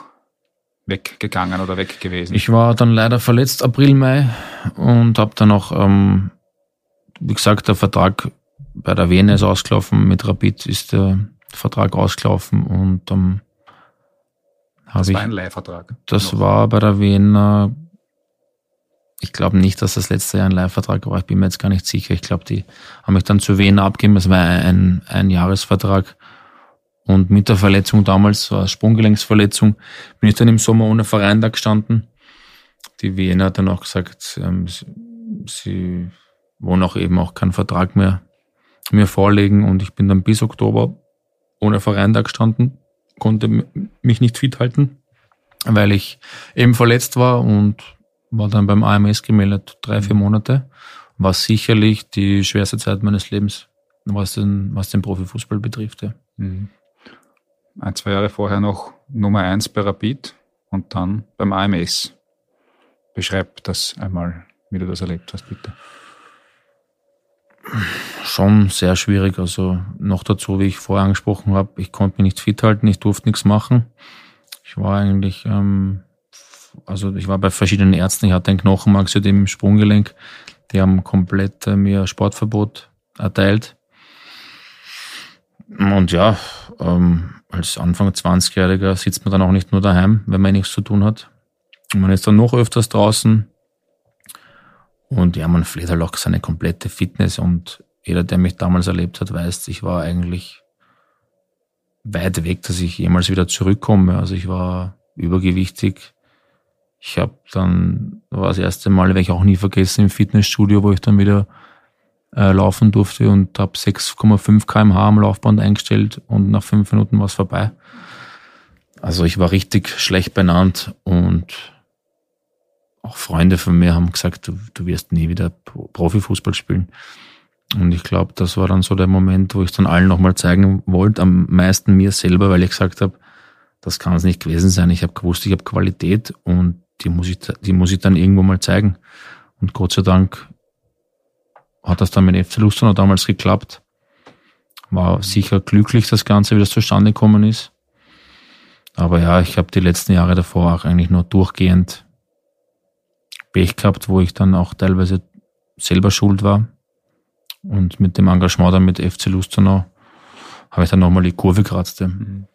weggegangen oder weg gewesen? Ich war dann leider verletzt April, Mai und habe dann auch, ähm, wie gesagt, der Vertrag bei der Wiener ist ausgelaufen, mit Rapid ist der Vertrag ausgelaufen und ähm, das ich, war ein Leihvertrag. Das noch. war bei der Wiener, ich glaube nicht, dass das letzte Jahr ein Leihvertrag war, ich bin mir jetzt gar nicht sicher. Ich glaube, die haben mich dann zu Wiener abgegeben, das war ein, ein Jahresvertrag. Und mit der Verletzung damals, so eine Sprunggelenksverletzung, bin ich dann im Sommer ohne Verein da gestanden. Die Wiener hat dann auch gesagt, ähm, sie, sie wollen auch eben auch keinen Vertrag mehr mir vorlegen und ich bin dann bis Oktober ohne Verein da gestanden, konnte mich nicht fit halten, weil ich eben verletzt war und war dann beim AMS gemeldet, drei, vier Monate. War sicherlich die schwerste Zeit meines Lebens, was den, was den Profifußball betrifft. Ja. Mhm ein, zwei Jahre vorher noch Nummer eins bei Rapid und dann beim AMS. Beschreib das einmal, wie du das erlebt hast, bitte. Schon sehr schwierig. Also noch dazu, wie ich vorher angesprochen habe, ich konnte mich nicht fit halten, ich durfte nichts machen. Ich war eigentlich, ähm, also ich war bei verschiedenen Ärzten, ich hatte ein Knochenmarksödem im Sprunggelenk. Die haben komplett äh, mir Sportverbot erteilt. Und ja, ähm, als Anfang 20-Jähriger sitzt man dann auch nicht nur daheim, wenn man nichts zu tun hat. Und man ist dann noch öfters draußen. Und ja, man pflegt halt auch seine komplette Fitness. Und jeder, der mich damals erlebt hat, weiß, ich war eigentlich weit weg, dass ich jemals wieder zurückkomme. Also ich war übergewichtig. Ich habe dann, war das erste Mal, werde ich auch nie vergessen, im Fitnessstudio, wo ich dann wieder äh, laufen durfte und habe 6,5 kmh am Laufband eingestellt und nach fünf Minuten war es vorbei. Also ich war richtig schlecht benannt und auch Freunde von mir haben gesagt, du, du wirst nie wieder Profifußball spielen. Und ich glaube, das war dann so der Moment, wo ich dann allen nochmal zeigen wollte, am meisten mir selber, weil ich gesagt habe, das kann es nicht gewesen sein. Ich habe gewusst, ich habe Qualität und die muss, ich, die muss ich dann irgendwo mal zeigen. Und Gott sei Dank hat das dann mit FC Lustenau damals geklappt. War sicher glücklich, das Ganze, wie das zustande gekommen ist. Aber ja, ich habe die letzten Jahre davor auch eigentlich nur durchgehend Pech gehabt, wo ich dann auch teilweise selber schuld war. Und mit dem Engagement dann mit FC Lustenau habe ich dann nochmal die Kurve gekratzte. Mhm.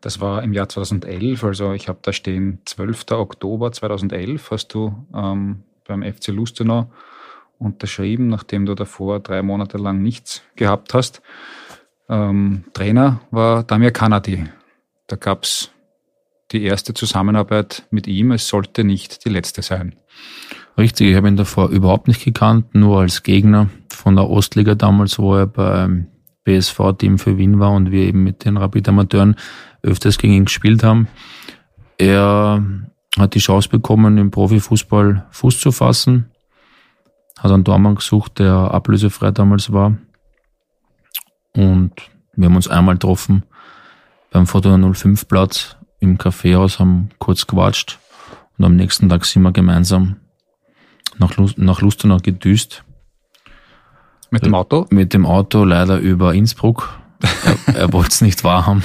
Das war im Jahr 2011, also ich habe da stehen 12. Oktober 2011 hast du ähm, beim FC Lustenau unterschrieben, nachdem du davor drei Monate lang nichts gehabt hast. Ähm, Trainer war Damir Kanadi. Da gab es die erste Zusammenarbeit mit ihm. Es sollte nicht die letzte sein. Richtig, ich habe ihn davor überhaupt nicht gekannt, nur als Gegner von der Ostliga damals, wo er beim BSV-Team für Wien war und wir eben mit den Rapid-Amateuren öfters gegen ihn gespielt haben. Er hat die Chance bekommen, im Profifußball Fuß zu fassen hat einen Tormann gesucht, der ablösefrei damals war. Und wir haben uns einmal getroffen beim Fortuna 05 Platz im Kaffeehaus, haben kurz gewatscht und am nächsten Tag sind wir gemeinsam nach, Lust, nach Lustenau gedüst. Mit dem Auto? Mit dem Auto leider über Innsbruck. er, er wollte es nicht wahrhaben.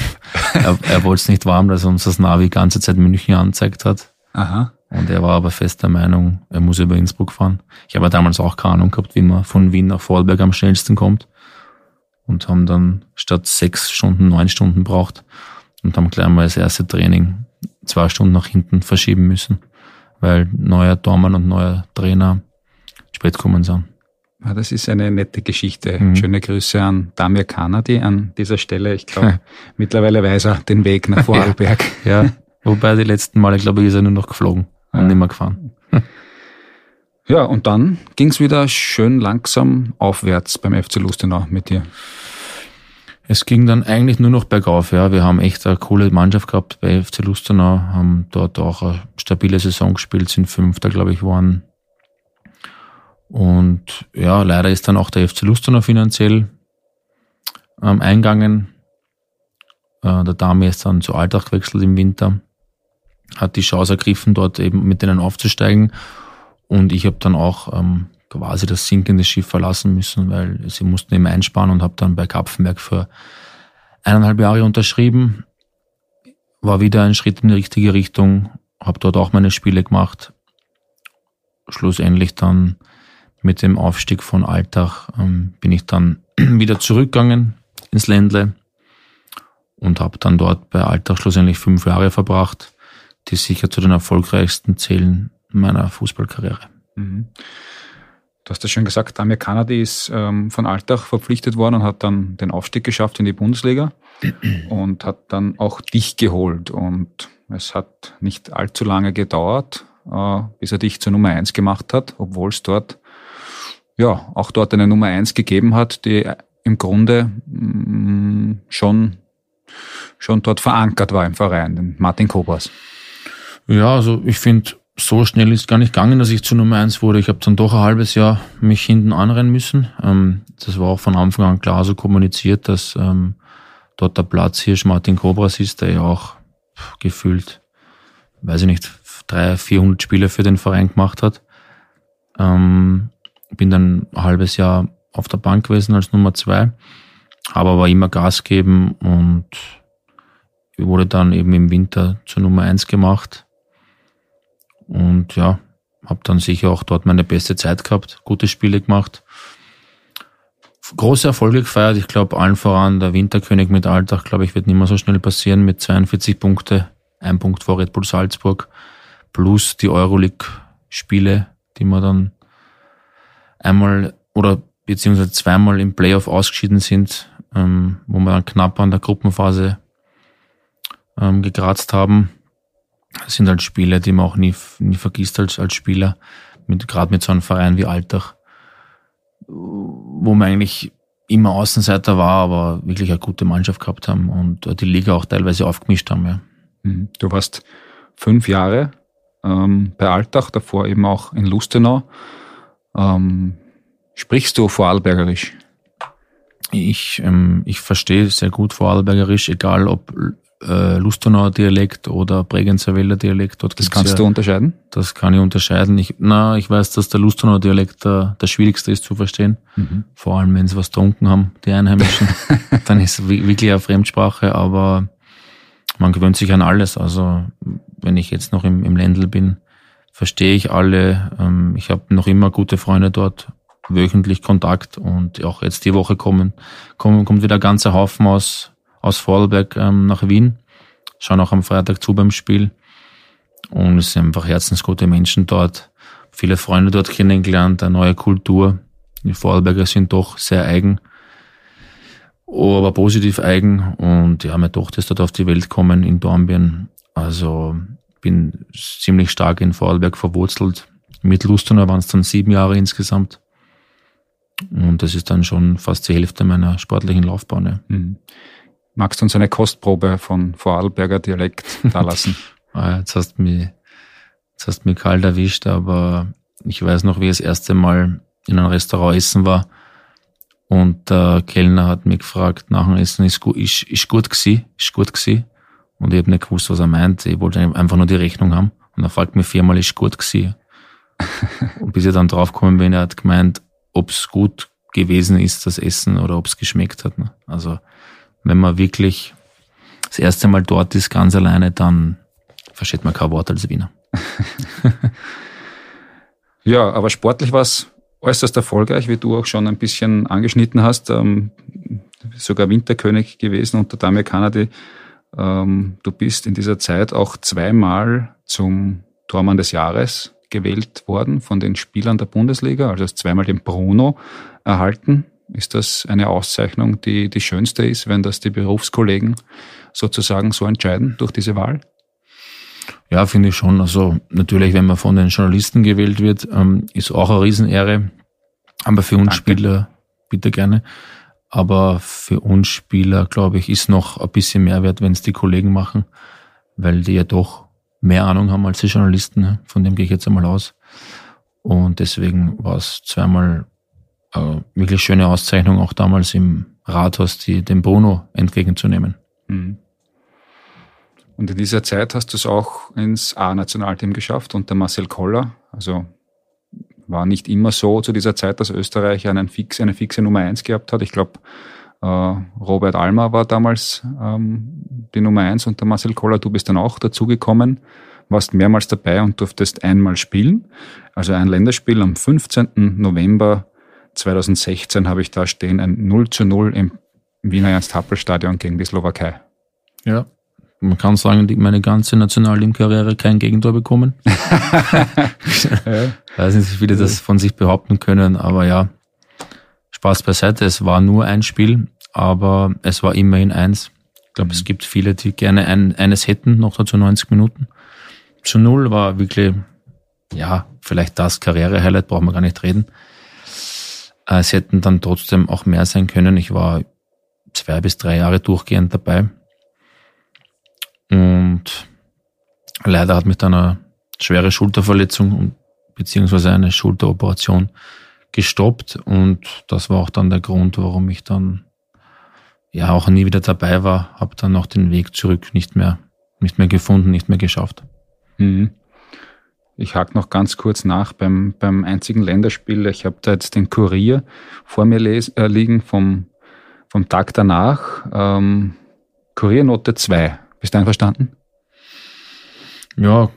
Er, er wollte es nicht wahrhaben, dass uns das Navi die ganze Zeit München angezeigt hat. Aha. Und er war aber fest der Meinung, er muss über Innsbruck fahren. Ich habe damals auch keine Ahnung gehabt, wie man von Wien nach Vorarlberg am schnellsten kommt. Und haben dann statt sechs Stunden neun Stunden braucht und haben gleich mal das erste Training zwei Stunden nach hinten verschieben müssen, weil neuer Tormann und neuer Trainer spät kommen sind. Ja, das ist eine nette Geschichte. Mhm. Schöne Grüße an Damir Kanadi an dieser Stelle. Ich glaube, <laughs> mittlerweile weiß er den Weg nach Vorarlberg. <laughs> ja, wobei die letzten Male, glaube ich, ist er nur noch geflogen und nicht mehr gefahren. Ja, und dann ging es wieder schön langsam aufwärts beim FC Lustenau mit dir. Es ging dann eigentlich nur noch bergauf, ja. Wir haben echt eine coole Mannschaft gehabt bei FC Lustenau, haben dort auch eine stabile Saison gespielt, sind Fünfter, glaube ich, geworden. Und ja, leider ist dann auch der FC Lustenau finanziell ähm, eingegangen. Äh, der Dame ist dann zu Alltag gewechselt im Winter hat die Chance ergriffen, dort eben mit denen aufzusteigen. Und ich habe dann auch ähm, quasi das sinkende Schiff verlassen müssen, weil sie mussten eben einsparen und habe dann bei Kapfenberg für eineinhalb Jahre unterschrieben. war wieder ein Schritt in die richtige Richtung, habe dort auch meine Spiele gemacht. Schlussendlich dann mit dem Aufstieg von Alltag ähm, bin ich dann <clears throat> wieder zurückgegangen ins Ländle und habe dann dort bei Alltag schlussendlich fünf Jahre verbracht, die sicher zu den erfolgreichsten zählen meiner Fußballkarriere. Mhm. Du hast ja schon gesagt, Damir Kanadi ist ähm, von Alltag verpflichtet worden und hat dann den Aufstieg geschafft in die Bundesliga <clears throat> und hat dann auch dich geholt. Und es hat nicht allzu lange gedauert, äh, bis er dich zur Nummer eins gemacht hat, obwohl es dort ja auch dort eine Nummer eins gegeben hat, die im Grunde mh, mm, schon schon dort verankert war im Verein, den Martin Kobras. Ja, also ich finde, so schnell ist gar nicht gegangen, dass ich zu Nummer eins wurde. Ich habe dann doch ein halbes Jahr mich hinten anrennen müssen. Ähm, das war auch von Anfang an klar so kommuniziert, dass ähm, dort der Platz hier Martin Kobras ist, der ja auch gefühlt, weiß ich nicht, drei, 400 Spiele für den Verein gemacht hat. Ähm, bin dann ein halbes Jahr auf der Bank gewesen als Nummer zwei, aber war immer Gas geben und wurde dann eben im Winter zur Nummer eins gemacht. Und ja, habe dann sicher auch dort meine beste Zeit gehabt, gute Spiele gemacht. Große Erfolge gefeiert. Ich glaube, allen voran der Winterkönig mit Alltag, glaube ich, wird nicht mehr so schnell passieren mit 42 Punkte, ein Punkt vor Red Bull Salzburg, plus die Euroleague-Spiele, die wir dann einmal oder beziehungsweise zweimal im Playoff ausgeschieden sind, ähm, wo wir dann knapp an der Gruppenphase ähm, gekratzt haben. Das sind halt Spiele, die man auch nie, nie vergisst als, als Spieler, mit, gerade mit so einem Verein wie Altach, wo man eigentlich immer Außenseiter war, aber wirklich eine gute Mannschaft gehabt haben und die Liga auch teilweise aufgemischt haben. Ja. Mhm. Du warst fünf Jahre ähm, bei Altach, davor eben auch in Lustenau. Ähm, sprichst du Vorarlbergerisch? Ich, ähm, ich verstehe sehr gut Vorarlbergerisch, egal ob äh, Lustenauer Dialekt oder Bregenzer Wälder Dialekt. Dort das kannst ja, du unterscheiden? Das kann ich unterscheiden. Ich, na, ich weiß, dass der Lustenauer Dialekt der, der schwierigste ist zu verstehen. Mhm. Vor allem, wenn sie was trunken haben, die Einheimischen. <laughs> dann ist es wirklich eine Fremdsprache, aber man gewöhnt sich an alles. Also, wenn ich jetzt noch im, im Ländl bin, verstehe ich alle. Ähm, ich habe noch immer gute Freunde dort, wöchentlich Kontakt und auch jetzt die Woche kommen, kommen kommt wieder ein ganzer Haufen aus aus Vorarlberg ähm, nach Wien, schauen auch am Freitag zu beim Spiel. Und es sind einfach herzensgute Menschen dort, viele Freunde dort kennengelernt, eine neue Kultur. Die Vorarlberger sind doch sehr eigen, aber positiv eigen. Und ja, meine Tochter ist dort auf die Welt gekommen in Dornbirn. Also bin ziemlich stark in Vorarlberg verwurzelt. Mit Lustenau waren es dann sieben Jahre insgesamt. Und das ist dann schon fast die Hälfte meiner sportlichen Laufbahn. Ja. Mhm. Magst du uns eine Kostprobe von Vorarlberger Dialekt da lassen? <laughs> Ah, jetzt hast du mich, jetzt hast du mich kalt erwischt, aber ich weiß noch, wie ich das erste Mal in einem Restaurant essen war und der Kellner hat mich gefragt nach dem Essen, ist gut, ist, ist gut gewesen, ist gut gewesen. Und ich habe nicht gewusst, was er meint. Ich wollte einfach nur die Rechnung haben. Und er fragt mich viermal, ist gut gewesen. <laughs> und bis ich dann draufgekommen bin, er hat gemeint, ob es gut gewesen ist, das Essen, oder ob es geschmeckt hat. Ne? Also wenn man wirklich das erste Mal dort ist, ganz alleine, dann versteht man kein Wort als Wiener. <laughs> ja, aber sportlich war es äußerst erfolgreich, wie du auch schon ein bisschen angeschnitten hast. Ähm, sogar Winterkönig gewesen unter Damir Kanadi. Ähm, du bist in dieser Zeit auch zweimal zum Tormann des Jahres gewählt worden von den Spielern der Bundesliga, also hast zweimal den Bruno erhalten. Ist das eine Auszeichnung, die die schönste ist, wenn das die Berufskollegen sozusagen so entscheiden durch diese Wahl? Ja, finde ich schon. Also natürlich, wenn man von den Journalisten gewählt wird, ähm, ist auch eine Riesenehre. Aber für uns Danke. Spieler bitte gerne. Aber für uns Spieler, glaube ich, ist noch ein bisschen Mehrwert, wenn es die Kollegen machen, weil die ja doch mehr Ahnung haben als die Journalisten. Ne? Von dem gehe ich jetzt einmal aus. Und deswegen war es zweimal äh, wirklich schöne Auszeichnung, auch damals im Rathaus, die, den Bruno entgegenzunehmen. Mhm. Und in dieser Zeit hast du es auch ins A-Nationalteam geschafft unter Marcel Koller. Also war nicht immer so zu dieser Zeit, dass Österreich einen fix, eine fixe Nummer eins gehabt hat. Ich glaube, Äh, Robert Almer war damals ähm, die Nummer eins und der Marcel Koller, du bist dann auch dazugekommen, warst mehrmals dabei und durftest einmal spielen. Also ein Länderspiel am 15. November 2016 habe ich da stehen, ein 0 zu 0 im Wiener Ernst-Happel-Stadion gegen die Slowakei. Ja, man kann sagen, die meine ganze Nationalteam-Karriere kein Gegentor bekommen. <laughs> <laughs> ja. Weiß nicht, wie viele das von sich behaupten können, aber ja, Spaß beiseite. Es war nur ein Spiel, aber es war immerhin eins. Ich glaube, mhm. es gibt viele, die gerne ein, eines hätten, noch dazu 90 Minuten. Zu null war wirklich, ja, vielleicht das Karriere-Highlight, brauchen wir gar nicht reden. Äh, es hätten dann trotzdem auch mehr sein können. Ich war zwei bis drei Jahre durchgehend dabei. Und leider hat mich dann eine schwere Schulterverletzung beziehungsweise eine Schulteroperation gestoppt und das war auch dann der Grund, warum ich dann ja auch nie wieder dabei war, habe dann auch den Weg zurück nicht mehr nicht mehr gefunden, nicht mehr geschafft. Mhm. Ich hake noch ganz kurz nach beim, beim einzigen Länderspiel. Ich habe da jetzt den Kurier vor mir les, äh, liegen vom, vom Tag danach. Ähm, Kuriernote 2. Bist du einverstanden? Ja,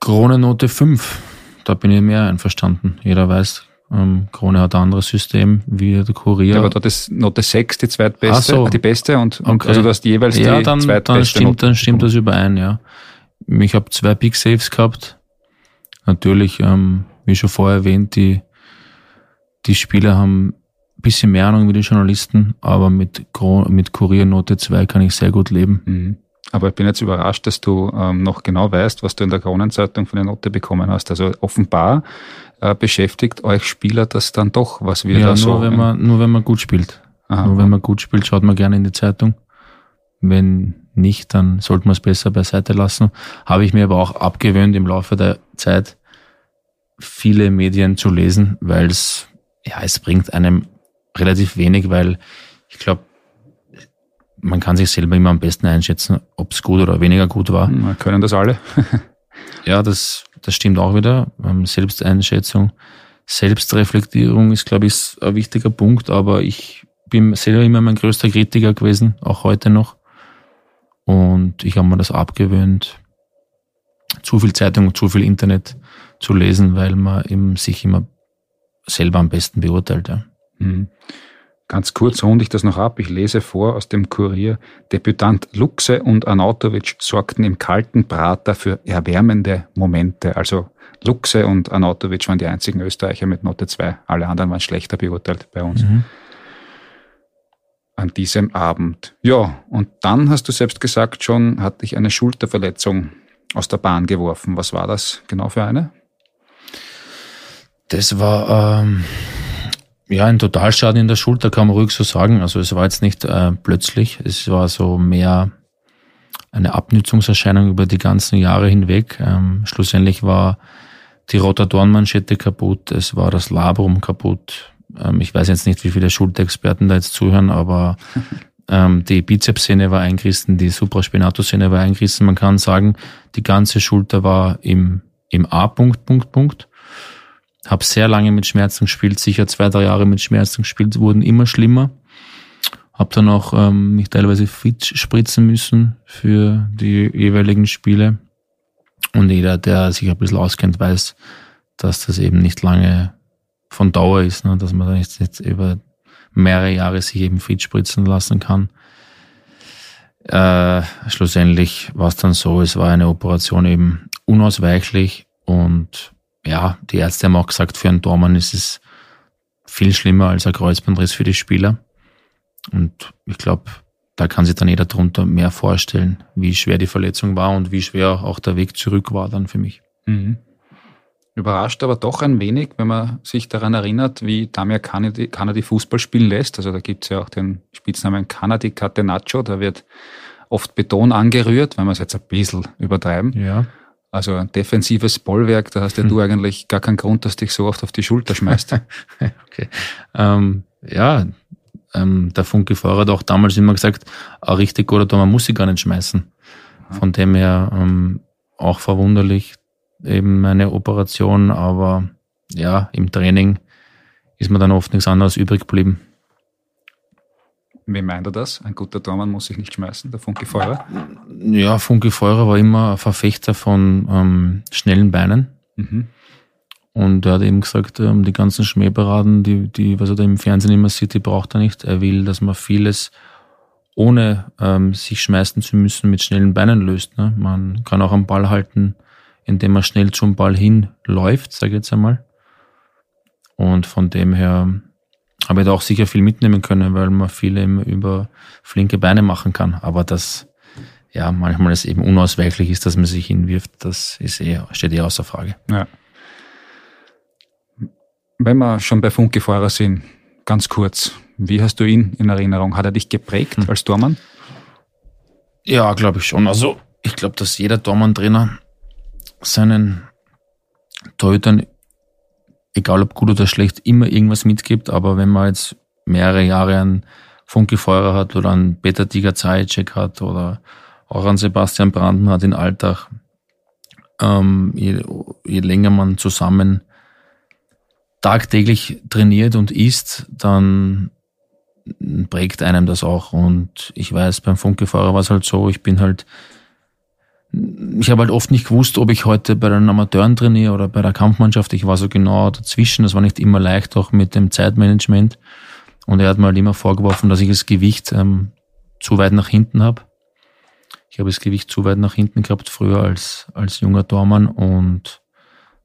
Krone-Note 5. Da bin ich mehr einverstanden. Jeder weiß, ähm, Krone hat ein anderes System wie der Kurier. Ja, aber dort ist Note 6 die zweitbeste, so. die beste und, und okay. also du hast jeweils ja, die dann, zweitbeste dann stimmt, Note. Dann stimmt das überein, ja. Ich habe zwei Big Saves gehabt. Natürlich, ähm, wie schon vorher erwähnt, die, die Spieler haben ein bisschen mehr Ahnung wie die Journalisten, aber mit, mit Kurier Note 2 kann ich sehr gut leben. Mhm. Aber ich bin jetzt überrascht, dass du ähm, noch genau weißt, was du in der Kronenzeitung für eine Note bekommen hast. Also offenbar äh, beschäftigt euch Spieler das dann doch, was wir ja, da nur so... Wenn man, nur wenn man gut spielt. Aha. Nur wenn man gut spielt, schaut man gerne in die Zeitung. Wenn nicht, dann sollte man es besser beiseite lassen. Habe ich mir aber auch abgewöhnt im Laufe der Zeit, viele Medien zu lesen, weil es, ja, es bringt einem relativ wenig, weil ich glaube, man kann sich selber immer am besten einschätzen, ob es gut oder weniger gut war. Wir können das alle. <laughs> ja, das, das stimmt auch wieder. Ähm, Selbsteinschätzung, Selbstreflektierung ist, glaube ich, ein wichtiger Punkt, aber ich bin selber immer mein größter Kritiker gewesen, auch heute noch. Und ich habe mir das abgewöhnt, zu viel Zeitung und zu viel Internet zu lesen, weil man eben sich immer selber am besten beurteilt. Ja. Mhm. Ganz kurz runde ich das noch ab. Ich lese vor aus dem Kurier. Debütant Luxe und Anautovic sorgten im kalten Prater für erwärmende Momente. Also Luxe und Anautovic waren die einzigen Österreicher mit Note 2. Alle anderen waren schlechter beurteilt bei uns. Mhm. An diesem Abend. Ja, und dann hast du selbst gesagt schon, hatte ich eine Schulterverletzung aus der Bahn geworfen. Was war das genau für eine? Das war ähm, ja, ein Totalschaden in der Schulter kann man ruhig so sagen. Also es war jetzt nicht äh, plötzlich, es war so mehr eine Abnützungserscheinung über die ganzen Jahre hinweg. Ähm, schlussendlich war die Rotatorenmanschette kaputt, es war das Labrum kaputt. Ähm, ich weiß jetzt nicht, wie viele Schulterexperten da jetzt zuhören, aber <laughs> ähm, die Bizepssehne war eingerissen, die Supraspinatus-Szene war eingerissen. Man kann sagen, die ganze Schulter war im, im A-Punkt, Punkt, Punkt. Habe sehr lange mit Schmerzen gespielt, sicher zwei, drei Jahre mit Schmerzen gespielt, wurden immer schlimmer. Habe dann auch ähm, mich teilweise fit spritzen müssen für die jeweiligen Spiele. Und jeder, der sich ein bisschen auskennt, weiß, dass das eben nicht lange von Dauer ist, ne? dass man da jetzt, jetzt über mehrere Jahre sich eben fit spritzen lassen kann. Äh, schlussendlich war es dann so, es war eine Operation eben unausweichlich und ja, die Ärzte haben auch gesagt, für einen Tormann ist es viel schlimmer als ein Kreuzbandriss für die Spieler. Und ich glaube, da kann sich dann jeder darunter mehr vorstellen, wie schwer die Verletzung war und wie schwer auch der Weg zurück war dann für mich. Mhm. Überrascht aber doch ein wenig, wenn man sich daran erinnert, wie Damir Kanadi, Kanadi Fußball spielen lässt. Also da gibt es ja auch den Spitznamen Kanadi Catenaccio, da wird oft Beton angerührt, wenn wir es jetzt ein bisschen übertreiben. Ja. Also ein defensives Bollwerk, da hast ja hm. du eigentlich gar keinen Grund, dass dich so oft auf die Schulter schmeißt. <laughs> okay. Ähm, ja, ähm, der Funke Feuer hat auch damals immer gesagt, ein richtig guter Tor, man muss sie gar nicht schmeißen. Von dem her ähm, auch verwunderlich eben meine Operation, aber ja, im Training ist mir dann oft nichts anderes übrig geblieben. Wie meint er das? Ein guter Tormann muss sich nicht schmeißen, der Funke Feurer? Ja, Funke Feurer war immer ein Verfechter von ähm, schnellen Beinen. Mhm. Und er hat eben gesagt, ähm, die ganzen Schmähparaden, die, die, was er da im Fernsehen immer sieht, die braucht er nicht. Er will, dass man vieles ohne ähm, sich schmeißen zu müssen mit schnellen Beinen löst. Ne? Man kann auch am Ball halten, indem man schnell zum Ball hinläuft, sage ich jetzt einmal. Und von dem her habe ich da auch sicher viel mitnehmen können, weil man viel eben über flinke Beine machen kann. Aber das, ja, manchmal ist eben unausweichlich ist, dass man sich hinwirft, das ist eh, steht eh außer Frage. Ja. Wenn wir schon bei Funkefahrer sind, ganz kurz, wie hast du ihn in Erinnerung? Hat er dich geprägt hm. als Tormann? Ja, glaube ich schon. Also ich glaube, dass jeder Tormann-Trainer seinen Torhütern, egal ob gut oder schlecht, immer irgendwas mitgibt. Aber wenn man jetzt mehrere Jahre einen Funke Feurer hat oder einen Peter Tiger Zajicek hat oder auch einen Sebastian Branden hat in Alltag, ähm, je, je länger man zusammen tagtäglich trainiert und isst, dann prägt einem das auch. Und ich weiß, beim Funkefahrer war es halt so, ich bin halt, ich habe halt oft nicht gewusst, ob ich heute bei den Amateuren trainiere oder bei der Kampfmannschaft. Ich war so genau dazwischen. Das war nicht immer leicht, auch mit dem Zeitmanagement. Und er hat mir halt immer vorgeworfen, dass ich das Gewicht ähm, zu weit nach hinten habe. Ich habe das Gewicht zu weit nach hinten gehabt früher als, als junger Tormann und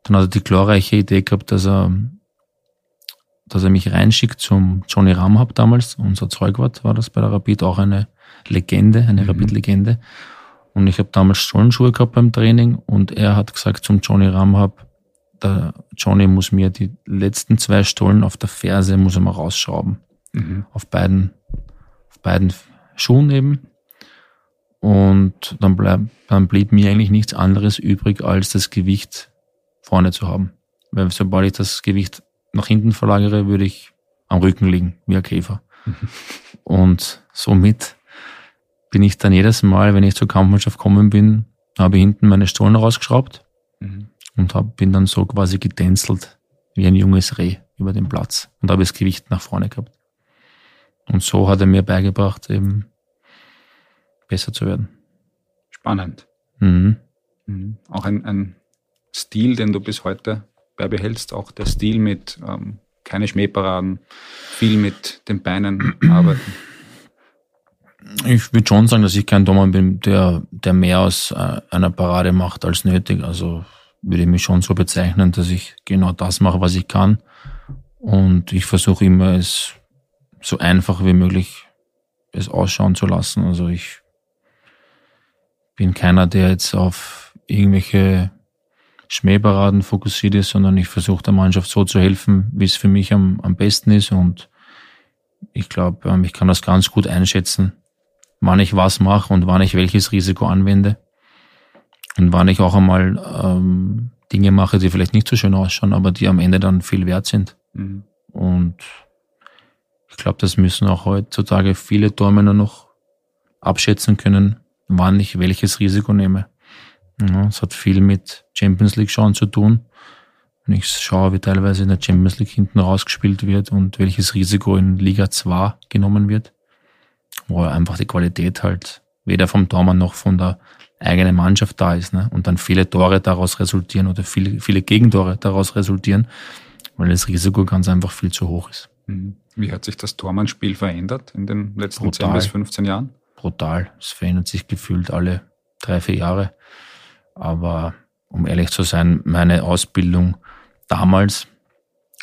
dann hat er die glorreiche Idee gehabt, dass er dass er mich reinschickt zum Johnny Ramhab damals, unser Zeugwart war das bei der Rapid, auch eine Legende, eine mhm. Rapid-Legende. Und ich habe damals Stollenschuhe gehabt beim Training und er hat gesagt zum Johnny Ramhab, der Johnny muss mir die letzten zwei Stollen auf der Ferse muss er mal rausschrauben. Mhm. Auf beiden, auf beiden Schuhen eben. Und dann, bleib, dann blieb mir eigentlich nichts anderes übrig, als das Gewicht vorne zu haben. Weil sobald ich das Gewicht nach hinten verlagere, würde ich am Rücken liegen, wie ein Käfer. Und somit bin ich dann jedes Mal, wenn ich zur Kampfmannschaft gekommen bin, habe ich hinten meine Stollen rausgeschraubt mhm. und hab, bin dann so quasi getänzelt wie ein junges Reh über den Platz und habe das Gewicht nach vorne gehabt. Und so hat er mir beigebracht, eben besser zu werden. Spannend. Mhm. Mhm. Auch ein, ein Stil, den du bis heute beibehältst, auch der Stil mit ähm, keine Schmähparaden, viel mit den Beinen <clears throat> arbeiten? Ich würde schon sagen, dass ich kein Dommer bin, der, der mehr aus äh, einer Parade macht als nötig. Also würde ich mich schon so bezeichnen, dass ich genau das mache, was ich kann. Und ich versuche immer, es so einfach wie möglich es ausschauen zu lassen. Also ich bin keiner, der jetzt auf irgendwelche Schmähparaden fokussiert ist, sondern ich versuche der Mannschaft so zu helfen, wie es für mich am, am besten ist. Und ich glaube, ähm, ich kann das ganz gut einschätzen, wann ich was mache und wann ich welches Risiko anwende. Und wann ich auch einmal ähm, Dinge mache, die vielleicht nicht so schön ausschauen, aber die am Ende dann viel wert sind. Mhm. Und ich glaube, das müssen auch heutzutage viele Tormänner noch abschätzen können, wann ich welches Risiko nehme. Ja, es hat viel mit Champions League schauen zu tun. Wenn ich schaue, wie teilweise in der Champions League hinten rausgespielt wird und welches Risiko in Liga 2 genommen wird, wo einfach die Qualität halt weder vom Tormann noch von der eigenen Mannschaft da ist, ne? Und dann viele Tore daraus resultieren oder viele, viele Gegentore daraus resultieren, weil das Risiko ganz einfach viel zu hoch ist. Mhm. Wie hat sich das Tormannspiel verändert in den letzten Brutal. 10 bis 15 Jahren? Brutal. Es verändert sich gefühlt alle drei, vier Jahre. Aber um ehrlich zu sein, meine Ausbildung damals,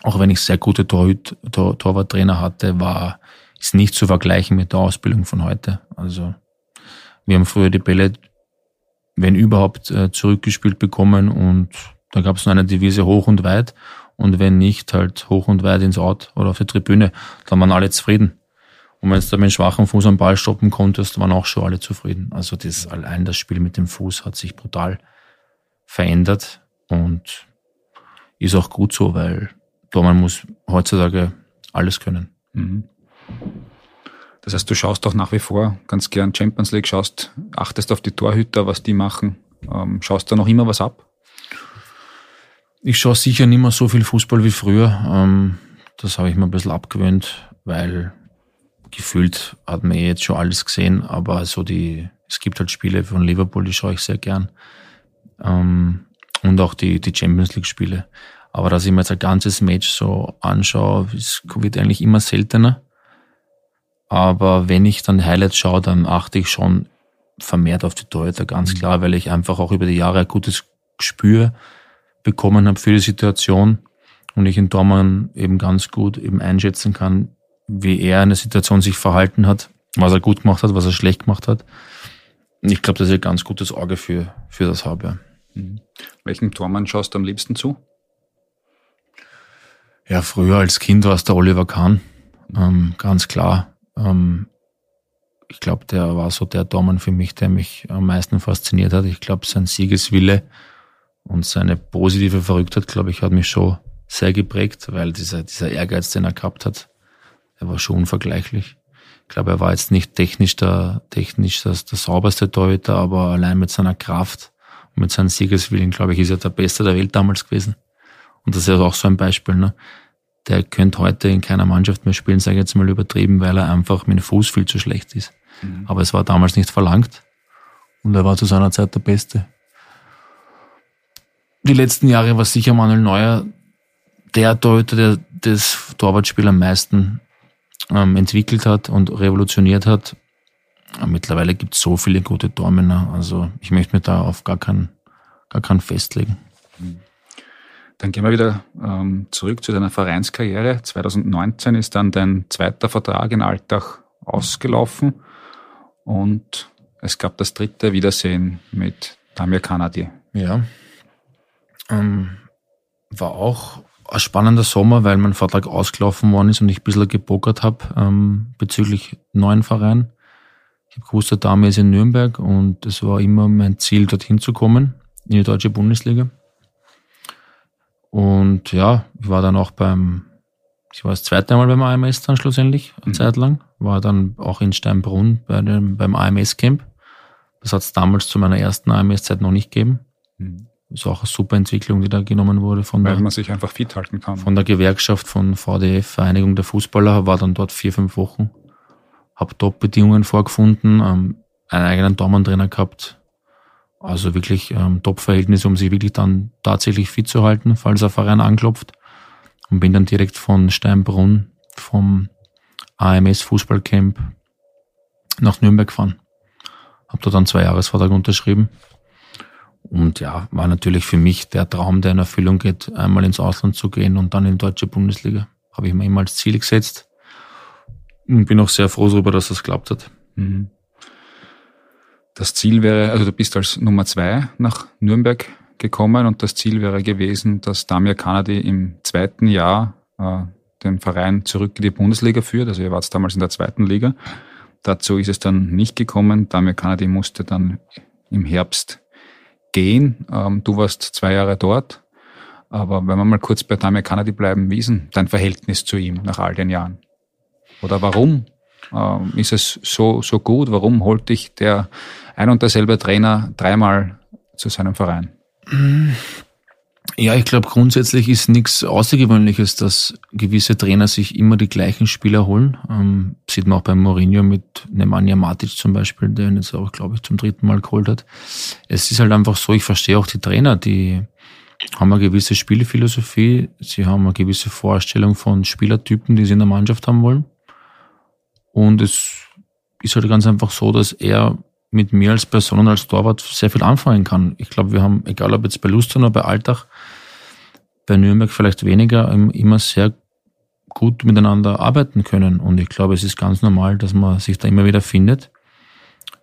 auch wenn ich sehr gute Torhüt, Tor, Torwarttrainer hatte, war, ist nicht zu vergleichen mit der Ausbildung von heute. Also, wir haben früher die Bälle, wenn überhaupt, äh, zurückgespielt bekommen und da gab es nur eine Devise hoch und weit und wenn nicht, halt hoch und weit ins Out oder auf die Tribüne, dann waren alle zufrieden. Und wenn du da mit schwachem Fuß am Ball stoppen konntest, waren auch schon alle zufrieden. Also das allein das Spiel mit dem Fuß hat sich brutal verändert und ist auch gut so, weil Dortmund muss heutzutage alles können. Mhm. Das heißt, du schaust doch nach wie vor ganz gern Champions League, schaust, achtest auf die Torhüter, was die machen. Ähm, schaust da noch immer was ab? Ich schaue sicher nicht mehr so viel Fußball wie früher. Ähm, das habe ich mir ein bisschen abgewöhnt, weil gefühlt hat man eh jetzt schon alles gesehen, aber so die, es gibt halt Spiele von Liverpool, die schaue ich sehr gern. Ähm, und auch die, die Champions League Spiele. Aber dass ich mir jetzt ein ganzes Match so anschaue, wird eigentlich immer seltener. Aber wenn ich dann Highlights schaue, dann achte ich schon vermehrt auf die Torhüter, ganz mhm. klar, weil ich einfach auch über die Jahre ein gutes Gespür bekommen habe für die Situation und ich in Dormann eben ganz gut eben einschätzen kann, wie er in der Situation sich verhalten hat, was er gut gemacht hat, was er schlecht gemacht hat. Ich glaube, dass ich ein ganz gutes Auge für, für das habe. Mhm. Welchem Tormann schaust du am liebsten zu? Ja, früher als Kind war es der Oliver Kahn, ähm, ganz klar. Ähm, ich glaube, der war so der Tormann für mich, der mich am meisten fasziniert hat. Ich glaube, sein Siegeswille und seine positive Verrücktheit, glaube ich, hat mich schon sehr geprägt, weil dieser, dieser Ehrgeiz, den er gehabt hat, er war schon unvergleichlich. Ich glaube, er war jetzt nicht technisch der, technisch das, der sauberste Torhüter, aber allein mit seiner Kraft und mit seinem Siegeswillen, glaube ich, ist er der Beste der Welt damals gewesen. Und das ist auch so ein Beispiel, ne? Der könnte heute in keiner Mannschaft mehr spielen, sage ich jetzt mal übertrieben, weil er einfach mit dem Fuß viel zu schlecht ist. Mhm. Aber es war damals nicht verlangt. Und er war zu seiner Zeit der Beste. Die letzten Jahre war sicher Manuel Neuer der Torhüter, der das Torwartspiel am meisten ähm, entwickelt hat und revolutioniert hat. Mittlerweile gibt es so viele gute Tormänner. Also ich möchte mich da auf gar keinen, gar keinen festlegen. Dann gehen wir wieder ähm, zurück zu deiner Vereinskarriere. 2019 ist dann dein zweiter Vertrag in Alltag ausgelaufen und es gab das dritte Wiedersehen mit Damir Kanadi. Ja. Ähm, war auch ein spannender Sommer, weil mein Vertrag ausgelaufen worden ist und ich ein bisschen gepokert habe ähm, bezüglich neuen Verein. Ich habe gewusst, der Dame ist in Nürnberg und es war immer mein Ziel, dorthin zu kommen, in die deutsche Bundesliga. Und ja, ich war dann auch beim, ich war das zweite Mal beim AMS dann schlussendlich, eine mhm. Zeit lang. War dann auch in Steinbrunn bei dem, beim AMS-Camp. Das hat es damals zu meiner ersten AMS-Zeit noch nicht gegeben. Mhm ist auch eine super Entwicklung, die da genommen wurde von Weil der, man sich einfach fit halten kann. Von der Gewerkschaft von VDF, Vereinigung der Fußballer, war dann dort vier, fünf Wochen. Hab Top-Bedingungen vorgefunden, ähm, einen eigenen Daumentrainer gehabt. Also wirklich ähm, Top-Verhältnisse, um sich wirklich dann tatsächlich fit zu halten, falls ein Verein anklopft. Und bin dann direkt von Steinbrunn vom AMS Fußballcamp nach Nürnberg gefahren. Hab da dann zwei Jahresvertrag unterschrieben und ja, war natürlich für mich der Traum, der in Erfüllung geht, einmal ins Ausland zu gehen und dann in die deutsche Bundesliga. Habe ich mir immer als Ziel gesetzt. Und bin auch sehr froh darüber, dass das geklappt hat. Mhm. Das Ziel wäre, also du bist als Nummer zwei nach Nürnberg gekommen und das Ziel wäre gewesen, dass Damir Kanadi im zweiten Jahr äh, den Verein zurück in die Bundesliga führt. Also ihr wart damals in der zweiten Liga. Dazu ist es dann nicht gekommen. Damir Kanadi musste dann im Herbst gehen. Ähm, du warst zwei Jahre dort. Aber wenn wir mal kurz bei Damir Kanadi bleiben, wie ist denn dein Verhältnis zu ihm nach all den Jahren? Oder warum ähm, ist es so, so gut? Warum holt dich der ein und derselbe Trainer dreimal zu seinem Verein? Ja, ich glaube, grundsätzlich ist nichts Außergewöhnliches, dass gewisse Trainer sich immer die gleichen Spieler holen. Ähm, sieht man auch beim Mourinho mit Nemanja Matic zum Beispiel, der ihn jetzt auch, glaube ich, zum dritten Mal geholt hat. Es ist halt einfach so, ich verstehe auch die Trainer, die haben eine gewisse Spielphilosophie, sie haben eine gewisse Vorstellung von Spielertypen, die sie in der Mannschaft haben wollen. Und es ist halt ganz einfach so, dass er mit mir als Person und als Torwart sehr viel anfangen kann. Ich glaube, wir haben, egal ob jetzt bei Lustenau, bei Alltag, bei Nürnberg vielleicht weniger, immer sehr gut miteinander arbeiten können. Und ich glaube, es ist ganz normal, dass man sich da immer wieder findet.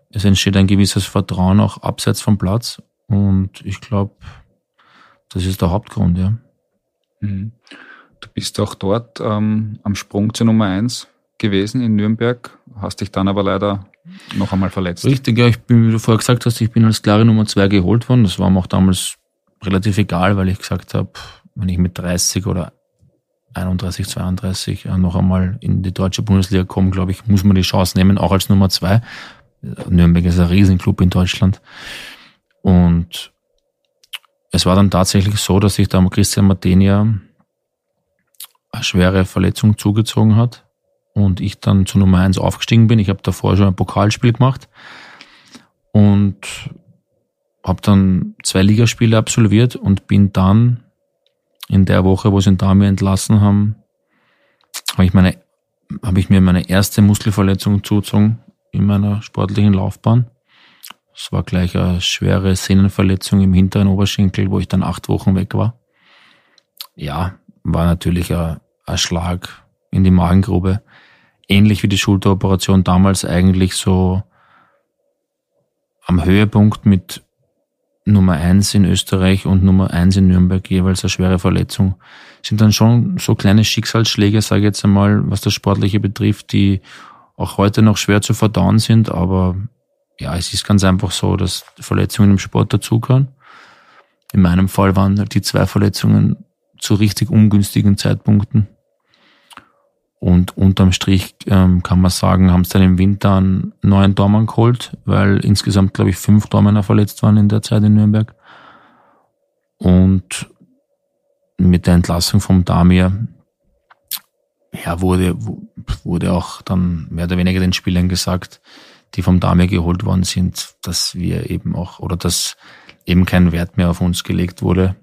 Es entsteht ein gewisses Vertrauen auch abseits vom Platz. Und ich glaube, das ist der Hauptgrund, ja. Mhm. Du bist auch dort ähm, am Sprung zur Nummer eins gewesen in Nürnberg, hast dich dann aber leider noch einmal verletzt. Richtig, ja, ich bin, wie du vorher gesagt hast, ich bin als klare Nummer zwei geholt worden. Das war mir auch damals relativ egal, weil ich gesagt habe, wenn ich mit 30 oder 31, 32 äh, noch einmal in die deutsche Bundesliga komme, glaube ich, muss man die Chance nehmen, auch als Nummer zwei. Nürnberg ist ein Riesenclub in Deutschland. Und es war dann tatsächlich so, dass sich da Christian Martenia eine schwere Verletzung zugezogen hat und ich dann zu Nummer eins aufgestiegen bin. Ich habe davor schon ein Pokalspiel gemacht und habe dann zwei Ligaspiele absolviert und bin dann in der Woche, wo sie Dame entlassen haben, habe ich meine habe ich mir meine erste Muskelverletzung zugezogen in meiner sportlichen Laufbahn. Es war gleich eine schwere Sehnenverletzung im hinteren Oberschenkel, wo ich dann acht Wochen weg war. Ja, war natürlich ein, ein Schlag in die Magengrube. Ähnlich wie die Schulteroperation damals eigentlich so am Höhepunkt mit Nummer eins in Österreich und Nummer eins in Nürnberg jeweils eine schwere Verletzung. Sind dann schon so kleine Schicksalsschläge, sage ich jetzt einmal, was das Sportliche betrifft, die auch heute noch schwer zu verdauen sind, aber ja, es ist ganz einfach so, dass Verletzungen im Sport dazugehören. In meinem Fall waren die zwei Verletzungen zu richtig ungünstigen Zeitpunkten. Und unterm Strich ähm, kann man sagen, haben sie dann im Winter einen neuen Dormann geholt, weil insgesamt, glaube ich, fünf Dormänner verletzt waren in der Zeit in Nürnberg. Und mit der Entlassung vom Damir ja, wurde, wurde auch dann mehr oder weniger den Spielern gesagt, die vom Damir geholt worden sind, dass wir eben auch, oder dass eben kein Wert mehr auf uns gelegt wurde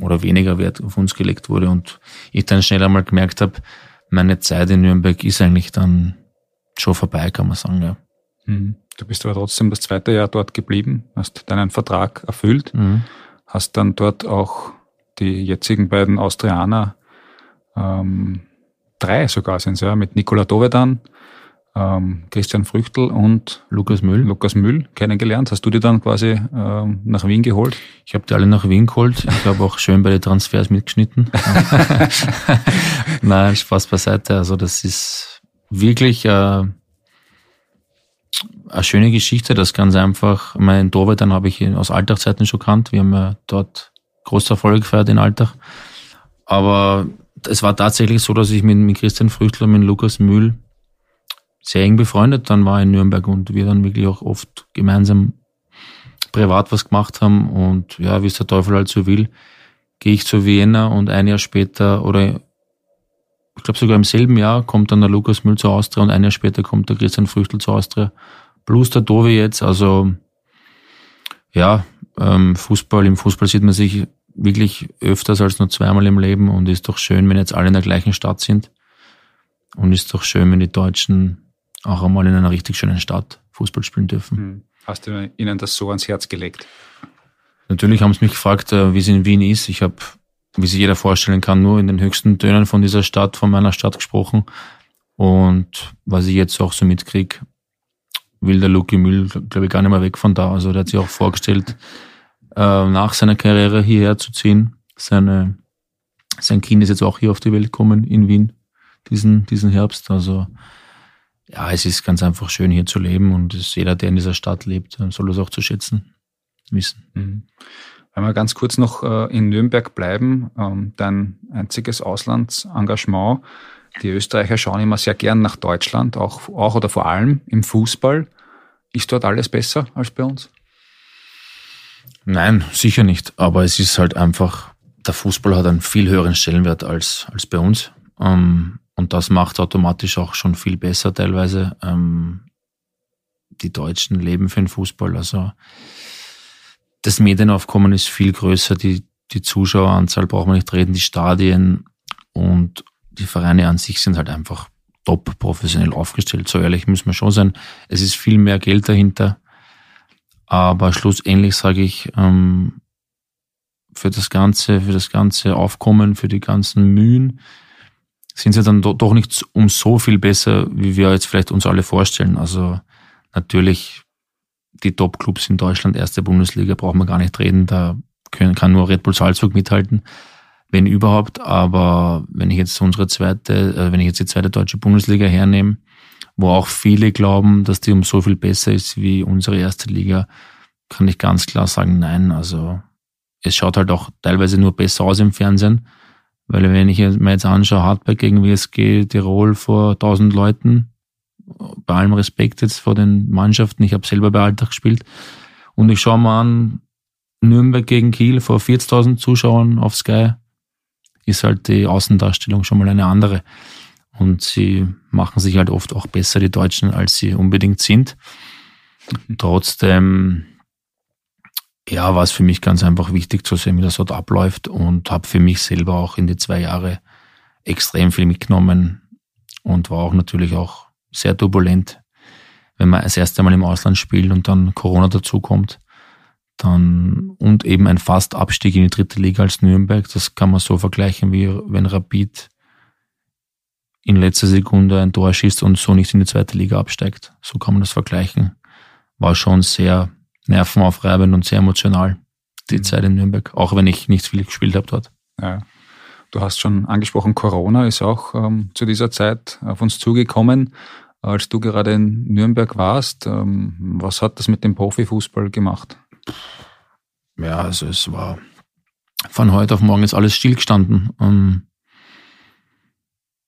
oder weniger Wert auf uns gelegt wurde und ich dann schnell einmal gemerkt habe, meine Zeit in Nürnberg ist eigentlich dann schon vorbei, kann man sagen, ja. Mhm. Du bist aber trotzdem das zweite Jahr dort geblieben, hast deinen Vertrag erfüllt, mhm. hast dann dort auch die jetzigen beiden Austrianer, ähm, drei sogar sind es ja, mit Nikola Dovedan, ähm, Christian Früchtel und Lukas Müll. Lukas Müll kennengelernt. Hast du die dann quasi ähm, nach Wien geholt? Ich habe die alle nach Wien geholt. Ich habe auch schön bei den Transfers mitgeschnitten. <laughs> Nein, Spaß beiseite. Also das ist wirklich äh, eine schöne Geschichte. Das ganz einfach. Mein Torwart, dann habe ich ihn aus Alltagszeiten schon kannt. Wir haben ja dort großer Erfolg gefeiert in Alltag. Aber es war tatsächlich so, dass ich mit, mit Christian Früchtel und mit Lukas Mühl sehr eng befreundet dann war in Nürnberg und wir dann wirklich auch oft gemeinsam privat was gemacht haben und ja, wie es der Teufel halt so will, gehe ich zu Vienna und ein Jahr später oder ich glaube sogar im selben Jahr kommt dann der Lukas Müll zur Austria und ein Jahr später kommt der Christian Früchtel zur Austria. Plus der Dovi jetzt, also ja, ähm, Fußball, im Fußball sieht man sich wirklich öfters als nur zweimal im Leben und ist doch schön, wenn jetzt alle in der gleichen Stadt sind. Und ist doch schön, wenn die Deutschen auch einmal in einer richtig schönen Stadt Fußball spielen dürfen. Hm. Hast du ihnen das so ans Herz gelegt? Natürlich haben sie mich gefragt, äh, wie es in Wien ist. Ich habe, wie sich jeder vorstellen kann, nur in den höchsten Tönen von dieser Stadt, von meiner Stadt gesprochen. Und was ich jetzt auch so mitkriege, will der Luki Müll, glaube ich, gar nicht mehr weg von da. Also der hat sich auch vorgestellt, äh, nach seiner Karriere hierher zu ziehen. Seine, sein Kind ist jetzt auch hier auf die Welt gekommen in Wien, diesen, diesen Herbst. Also ja, es ist ganz einfach schön hier zu leben und jeder, der in dieser Stadt lebt, soll es auch zu schätzen wissen. Mhm. Wenn wir ganz kurz noch äh, in Nürnberg bleiben, ähm, dein einziges Auslandsengagement. Die Österreicher schauen immer sehr gern nach Deutschland, auch, auch oder vor allem im Fußball. Ist dort alles besser als bei uns? Nein, sicher nicht. Aber es ist halt einfach, der Fußball hat einen viel höheren Stellenwert als, als bei uns. Ähm, und das macht automatisch auch schon viel besser teilweise. Ähm, die Deutschen leben für den Fußball. Also das Medienaufkommen ist viel größer. Die, die Zuschaueranzahl braucht man nicht reden, die Stadien und die Vereine an sich sind halt einfach top professionell aufgestellt. So ehrlich müssen wir schon sein. Es ist viel mehr Geld dahinter. Aber schlussendlich sage ich, ähm, für das ganze, für das ganze Aufkommen, für die ganzen Mühen, sind sie dann doch nicht um so viel besser, wie wir jetzt vielleicht uns alle vorstellen. Also natürlich die Top-Clubs in Deutschland, erste Bundesliga, brauchen wir gar nicht reden. Da können, kann nur Red Bull Salzburg mithalten, wenn überhaupt. Aber wenn ich jetzt unsere zweite, äh, wenn ich jetzt die zweite deutsche Bundesliga hernehme, wo auch viele glauben, dass die um so viel besser ist wie unsere erste Liga, kann ich ganz klar sagen, nein. Also es schaut halt auch teilweise nur besser aus im Fernsehen. Weil wenn ich mir jetzt anschaue, Hardback gegen WSG Tirol vor 1000 Leuten, bei allem Respekt jetzt vor den Mannschaften, ich habe selber bei Alltag gespielt, und ich schaue mal an, Nürnberg gegen Kiel vor 40.000 Zuschauern auf Sky, ist halt die Außendarstellung schon mal eine andere. Und sie machen sich halt oft auch besser, die Deutschen, als sie unbedingt sind. Trotzdem, ja, war es für mich ganz einfach wichtig zu sehen, wie das dort abläuft und habe für mich selber auch in die zwei Jahre extrem viel mitgenommen und war auch natürlich auch sehr turbulent, wenn man das erste Mal im Ausland spielt und dann Corona dazukommt. Dann, und eben ein Fast-Abstieg in die dritte Liga als Nürnberg. Das kann man so vergleichen, wie wenn Rapid in letzter Sekunde ein Tor schießt und so nicht in die zweite Liga absteigt. So kann man das vergleichen. War schon sehr nervenaufreibend und sehr emotional, die mhm. Zeit in Nürnberg, auch wenn ich nicht viel gespielt habe dort. Ja. Du hast schon angesprochen, Corona ist auch ähm, zu dieser Zeit auf uns zugekommen. Als du gerade in Nürnberg warst, ähm, was hat das mit dem Profifußball gemacht? Ja, also es war von heute auf morgen ist alles stillgestanden. Ähm,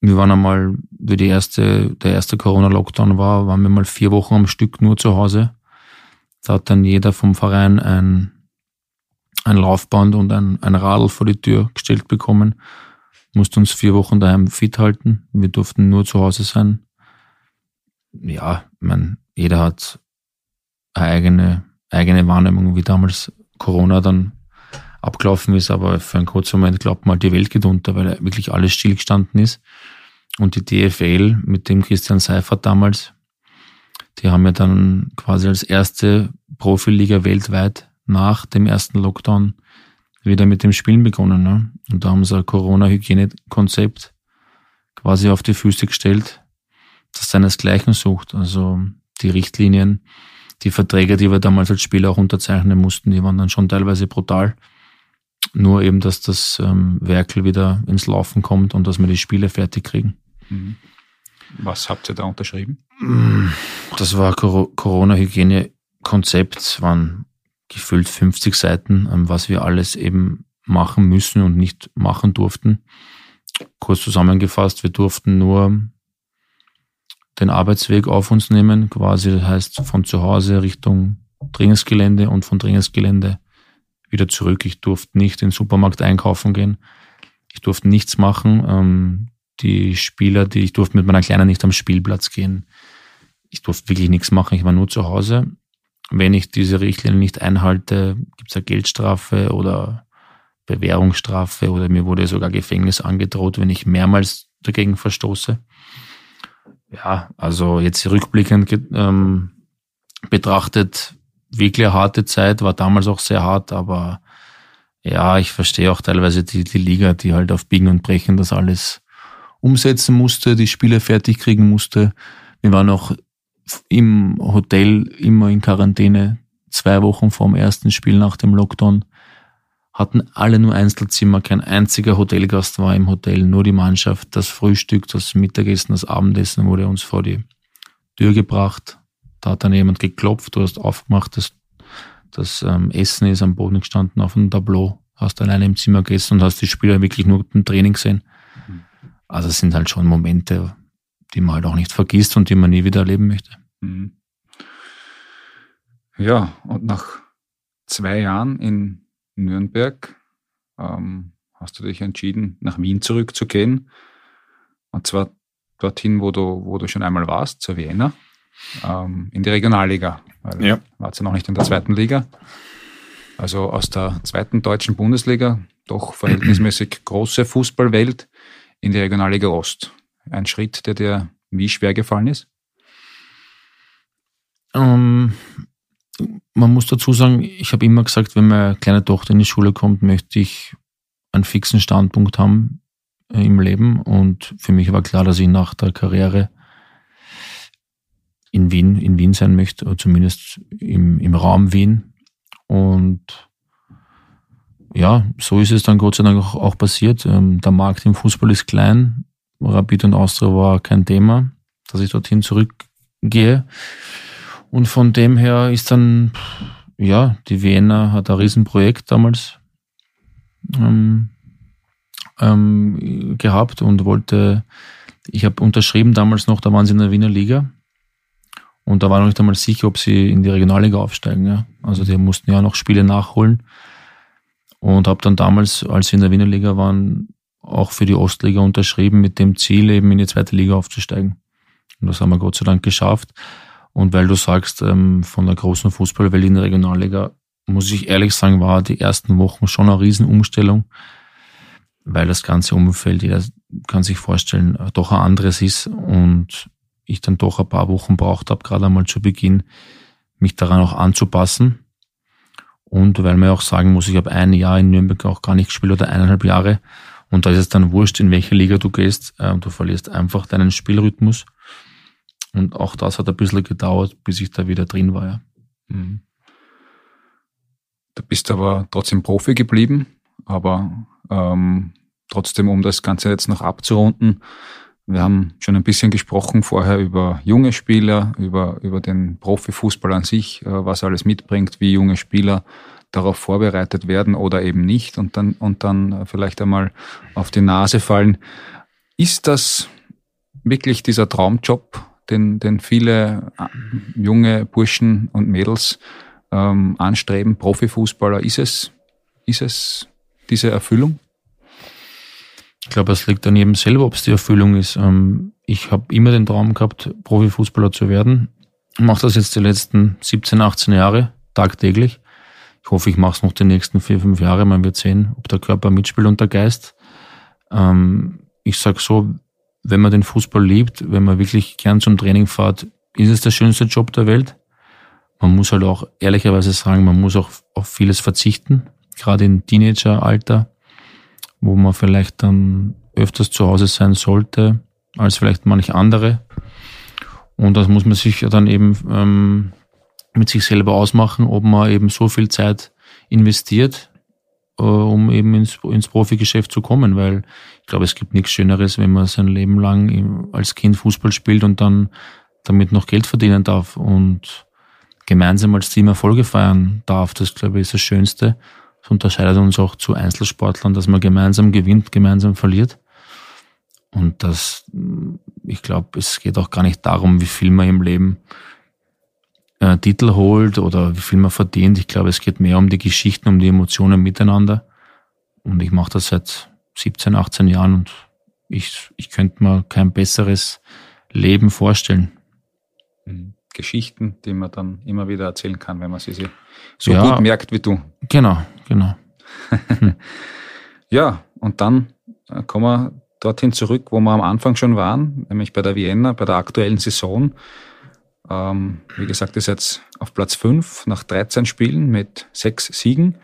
wir waren einmal, wie die erste, der erste Corona-Lockdown war, waren wir mal vier Wochen am Stück nur zu Hause. Da hat dann jeder vom Verein ein, ein Laufband und ein, ein Radl vor die Tür gestellt bekommen. Mussten uns vier Wochen daheim fit halten. Wir durften nur zu Hause sein. Ja, ich jeder hat eine eigene, eigene Wahrnehmung, wie damals Corona dann abgelaufen ist, aber für einen kurzen Moment glaubt man, die Welt geht unter, weil wirklich alles stillgestanden ist. Und die DFL mit dem Christian Seifert damals, die haben ja dann quasi als erste Profiliga weltweit nach dem ersten Lockdown wieder mit dem Spielen begonnen. Ne? Und da haben sie ein Corona-Hygienekonzept quasi auf die Füße gestellt, das seinesgleichen sucht. Also die Richtlinien, die Verträge, die wir damals als Spieler auch unterzeichnen mussten, die waren dann schon teilweise brutal. Nur eben, dass das ähm, Werkel wieder ins Laufen kommt und dass wir die Spiele fertig kriegen. Mhm. Was habt ihr da unterschrieben? Das war Corona-Hygiene-Konzept, waren gefüllt 50 Seiten, ähm, was wir alles eben machen müssen und nicht machen durften. Kurz zusammengefasst, wir durften nur den Arbeitsweg auf uns nehmen, quasi das heißt von zu Hause Richtung Trainingsgelände und von Trainingsgelände wieder zurück. Ich durfte nicht in den Supermarkt einkaufen gehen. Ich durfte nichts machen. Die Spieler, die ich durfte mit meiner Kleinen nicht am Spielplatz gehen. Ich durfte wirklich nichts machen. Ich war nur zu Hause. Wenn ich diese Richtlinie nicht einhalte, gibt es eine Geldstrafe oder Bewährungsstrafe oder mir wurde sogar Gefängnis angedroht, wenn ich mehrmals dagegen verstoße. Ja, also jetzt rückblickend ähm, betrachtet wirklich eine harte Zeit, war damals auch sehr hart, aber ja, ich verstehe auch teilweise die, die Liga, die halt auf Biegen und Brechen das alles umsetzen musste, die Spiele fertig kriegen musste. Wir waren auch im Hotel immer in Quarantäne, zwei Wochen vor dem ersten Spiel nach dem Lockdown. Hatten alle nur Einzelzimmer, kein einziger Hotelgast war im Hotel, nur die Mannschaft. Das Frühstück, das Mittagessen, das Abendessen wurde uns vor die Tür gebracht. Da hat dann jemand geklopft, du hast aufgemacht, das, das ähm, Essen ist am Boden gestanden auf dem Tableau, hast alleine im Zimmer gegessen und hast die Spieler wirklich nur im Training gesehen. Mhm. Also es sind halt schon Momente, die man halt auch nicht vergisst und die man nie wieder erleben möchte. Mhm. Ja, und nach zwei Jahren in Nürnberg ähm, hast du dich entschieden, nach Wien zurückzugehen. Und zwar dorthin, wo du, wo du schon einmal warst, zur Vienna ähm, in die Regionalliga. Weil ja. War ja noch nicht in der zweiten Liga. Also aus der zweiten deutschen Bundesliga, doch verhältnismäßig große Fußballwelt, in die Regionalliga Ost. Ein Schritt, der dir wie schwer gefallen ist? Ähm, man muss dazu sagen, ich habe immer gesagt, wenn meine kleine Tochter in die Schule kommt, möchte ich einen fixen Standpunkt haben äh, im Leben. Und für mich war klar, dass ich nach der Karriere in Wien, in Wien sein möchte, oder zumindest im, im Raum Wien. Und ja, so ist es dann Gott sei Dank auch, auch passiert. Ähm, der Markt im Fußball ist klein. Rapid und Austria war kein Thema, dass ich dorthin zurückgehe. Und von dem her ist dann, ja, die Vienna hat ein Riesenprojekt damals ähm, ähm, gehabt und wollte, ich habe unterschrieben damals noch, da waren sie in der Wiener Liga und da war noch nicht einmal sicher, ob sie in die Regionalliga aufsteigen. Ja. Also die mussten ja noch Spiele nachholen. Und habe dann damals, als sie in der Wiener Liga waren, auch für die Ostliga unterschrieben mit dem Ziel, eben in die zweite Liga aufzusteigen. Und das haben wir Gott sei Dank geschafft. Und weil du sagst, ähm, von der großen Fußballwelt in der Regionalliga, muss ich ehrlich sagen, war die ersten Wochen schon eine Riesenumstellung, weil das ganze Umfeld, jeder kann sich vorstellen, doch ein anderes ist und ich dann doch ein paar Wochen braucht habe, gerade einmal zu Beginn, mich daran auch anzupassen. Und weil man auch sagen muss, ich habe ein Jahr in Nürnberg auch gar nicht gespielt oder eineinhalb Jahre. Und da ist es dann wurscht, in welche Liga du gehst. Äh, du verlierst einfach deinen Spielrhythmus. Und auch das hat ein bisschen gedauert, bis ich da wieder drin war. Ja. Mhm. Du bist aber trotzdem Profi geblieben, aber ähm, trotzdem, um das Ganze jetzt noch abzurunden, wir haben schon ein bisschen gesprochen vorher über junge Spieler, über, über den Profifußball an sich, äh, was alles mitbringt, wie junge Spieler darauf vorbereitet werden oder eben nicht und dann, und dann vielleicht einmal auf die Nase fallen. Ist das wirklich dieser Traumjob, den, den viele äh, junge Burschen und Mädels ähm, anstreben, Profifußballer? Ist es, ist es diese Erfüllung? Ich glaube, es liegt an jedem selber, ob es die Erfüllung ist. Ähm, ich habe immer den Traum gehabt, Profifußballer zu werden. Ich mache das jetzt die letzten 17, 18 Jahre, tagtäglich. Ich hoffe, ich mache es noch die nächsten vier, fünf Jahre. Man wird sehen, ob der Körper mitspielt und der Geist. Ähm, ich sage so, wenn man den Fußball liebt, wenn man wirklich gern zum Training fährt, ist es der schönste Job der Welt. Man muss halt auch ehrlicherweise sagen, man muss auch auf vieles verzichten, gerade im Teenageralter wo man vielleicht dann öfters zu Hause sein sollte als vielleicht manche andere. Und das muss man sich dann eben ähm, mit sich selber ausmachen, ob man eben so viel Zeit investiert, äh, um eben ins, ins Profigeschäft zu kommen, weil ich glaube, es gibt nichts Schöneres, wenn man sein Leben lang als Kind Fußball spielt und dann damit noch Geld verdienen darf und gemeinsam als Team Erfolge feiern darf. Das, glaube ich, ist das Schönste. Das unterscheidet uns auch zu Einzelsportlern, dass man gemeinsam gewinnt, gemeinsam verliert. Und das, ich glaube, es geht auch gar nicht darum, wie viel man im Leben äh, Titel holt oder wie viel man verdient. Ich glaube, es geht mehr um die Geschichten, um die Emotionen miteinander. Und ich mache das seit 17, 18 Jahren und ich, ich könnte mir kein besseres Leben vorstellen. Mhm. Geschichten, die man dann immer wieder erzählen kann, wenn man sie so ja, gut merkt wie du. Genau, genau. <laughs> ja, und dann äh, kommen wir dorthin zurück, wo wir am Anfang schon waren, nämlich bei der Vienna, bei der aktuellen Saison. Ähm, wie gesagt, ist jetzt auf Platz 5 nach 13 Spielen mit 6 Siegen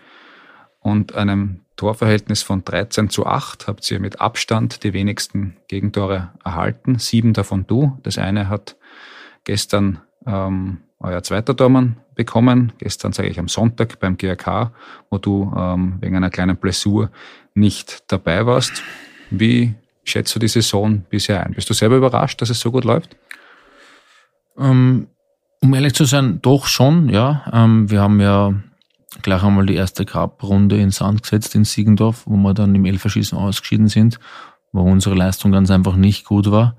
und einem Torverhältnis von 13 zu 8 habt ihr mit Abstand die wenigsten Gegentore erhalten. Sieben davon du. Das eine hat gestern ähm, euer zweiter Tormann bekommen. Gestern, sage ich, am Sonntag beim GRK, wo du ähm, wegen einer kleinen Blessur nicht dabei warst. Wie schätzt du die Saison bisher ein? Bist du selber überrascht, dass es so gut läuft? Ähm, um ehrlich zu sein, doch schon, ja. Ähm, wir haben ja gleich einmal die erste Cup-Runde in Sand gesetzt in Siegendorf, wo wir dann im Elferschießen ausgeschieden sind, wo unsere Leistung ganz einfach nicht gut war.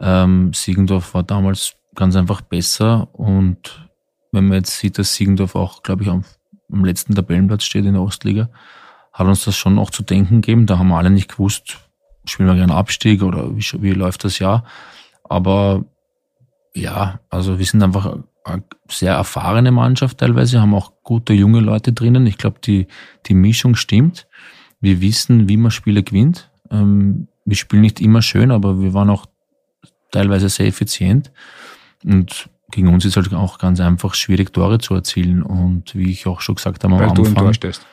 Ähm, Siegendorf war damals ganz einfach besser. Und wenn man jetzt sieht, dass Siegendorf auch, glaube ich, am, am letzten Tabellenplatz steht in der Ostliga, hat uns das schon auch zu denken gegeben. Da haben wir alle nicht gewusst, spielen wir gerne Abstieg oder wie, wie läuft das Jahr. Aber ja, also wir sind einfach eine sehr erfahrene Mannschaft teilweise, haben auch gute junge Leute drinnen. Ich glaube, die, die Mischung stimmt. Wir wissen, wie man Spiele gewinnt. Ähm, wir spielen nicht immer schön, aber wir waren auch teilweise sehr effizient. Und gegen uns ist halt auch ganz einfach schwierig, Tore zu erzielen. Und wie ich auch schon gesagt habe am Weil Anfang. Du im Tor stehst.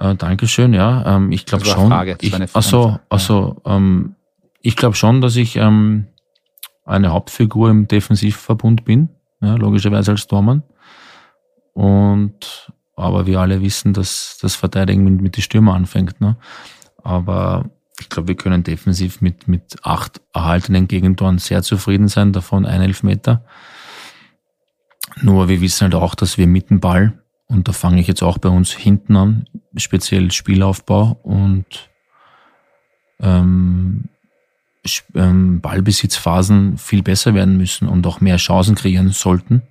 Äh, Dankeschön, ja. Ähm, ich glaube schon. Frage, ich, also, also ähm, ich glaube schon, dass ich ähm, eine Hauptfigur im Defensivverbund bin, ja, logischerweise als Tormann. Und aber wir alle wissen, dass das Verteidigen mit, mit die Stürmer anfängt. Ne? Aber ich glaube, wir können defensiv mit, mit acht erhaltenen Gegentoren sehr zufrieden sein, davon ein Elfmeter. Nur wir wissen halt auch, dass wir mit dem Ball, und da fange ich jetzt auch bei uns hinten an, speziell Spielaufbau und ähm, ähm, Ballbesitzphasen viel besser werden müssen und auch mehr Chancen kreieren sollten,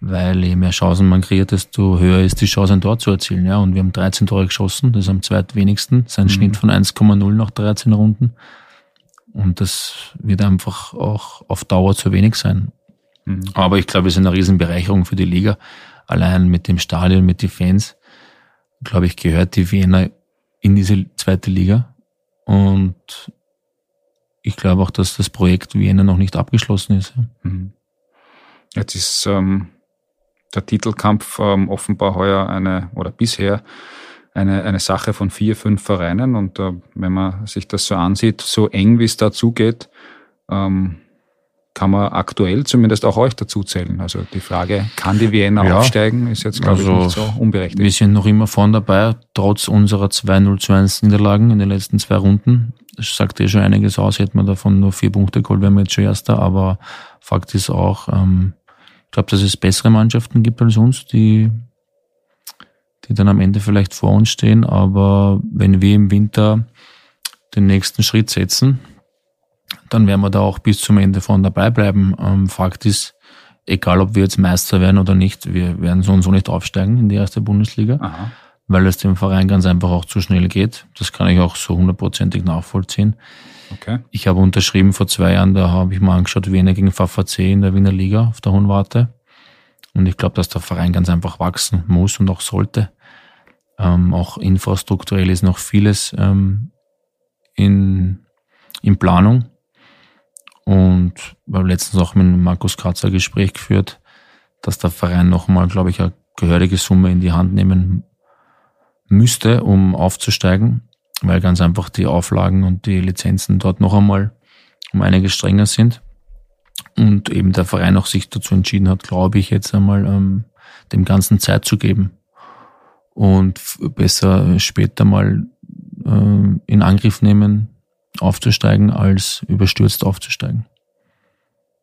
weil je mehr Chancen man kreiert, desto höher ist die Chance, ein Tor zu erzielen. Ja, und wir haben 13 Tore geschossen, das ist am zweitwenigsten, das ist ein mhm. Schnitt von 1,0 nach 13 Runden. Und das wird einfach auch auf Dauer zu wenig sein. Mhm. Aber ich glaube, es ist eine Riesenbereicherung für die Liga. Allein mit dem Stadion, mit den Fans, glaube ich, gehört die Wiener in diese zweite Liga. Und ich glaube auch, dass das Projekt Wiener noch nicht abgeschlossen ist. Mhm. Jetzt ist ähm, der Titelkampf ähm, offenbar heuer eine oder bisher eine, eine Sache von vier, fünf Vereinen. Und äh, wenn man sich das so ansieht, so eng wie es da zugeht, ähm, kann man aktuell zumindest auch euch dazu zählen. Also die Frage, kann die Vienna ja, aufsteigen, ist jetzt, glaube also, ich, nicht so unberechtigt. Wir sind noch immer vorn dabei, trotz unserer 2-0 zu 1 Niederlagen in den letzten zwei Runden. Das sagt eh schon einiges aus, hätte man davon nur vier Punkte geholt, wären wir jetzt schon Erster. Aber Fakt ist auch, ähm, ich glaube, dass es bessere Mannschaften gibt als uns, die, die dann am Ende vielleicht vor uns stehen. Aber wenn wir im Winter den nächsten Schritt setzen, dann werden wir da auch bis zum Ende von dabei bleiben. Ähm, Fakt ist, egal ob wir jetzt Meister werden oder nicht, wir werden so und so nicht aufsteigen in die erste Bundesliga, Aha. weil es dem Verein ganz einfach auch zu schnell geht. Das kann ich auch so hundertprozentig nachvollziehen. Okay. Ich habe unterschrieben vor zwei Jahren, da habe ich mal angeschaut, Wiener gegen VVC in der Wiener Liga auf der Hohen Warte. Und ich glaube, dass der Verein ganz einfach wachsen muss und auch sollte. Ähm, auch infrastrukturell ist noch vieles ähm, in, in Planung. Und wir haben letztens auch mit Markus Kratzer Gespräch geführt, dass der Verein nochmal, glaube ich, eine gehörige Summe in die Hand nehmen müsste, um aufzusteigen weil ganz einfach die Auflagen und die Lizenzen dort noch einmal um einiges strenger sind. Und eben der Verein auch sich dazu entschieden hat, glaube ich, jetzt einmal ähm, dem Ganzen Zeit zu geben und besser später mal äh, in Angriff nehmen, aufzusteigen, als überstürzt aufzusteigen.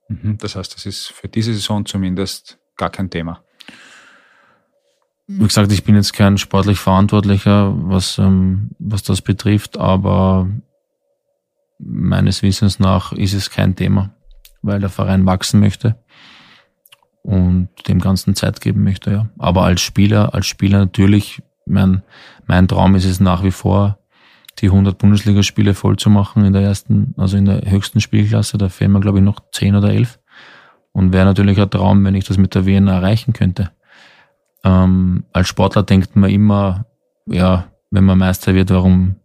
Mhm, das heißt, das ist für diese Saison zumindest gar kein Thema. Wie gesagt, ich bin jetzt kein sportlich Verantwortlicher, was, ähm, was das betrifft, aber meines Wissens nach ist es kein Thema, weil der Verein wachsen möchte und dem Ganzen Zeit geben möchte, ja. Aber als Spieler, als Spieler natürlich, mein, mein Traum ist es nach wie vor, die 100 Bundesligaspiele voll zu machen in der ersten, also in der höchsten Spielklasse. Da fehlen mir, glaube ich, noch 10 oder 11. Und wäre natürlich ein Traum, wenn ich das mit der WN erreichen könnte. Ähm, als Sportler denkt man immer, ja, wenn man Meister wird, warum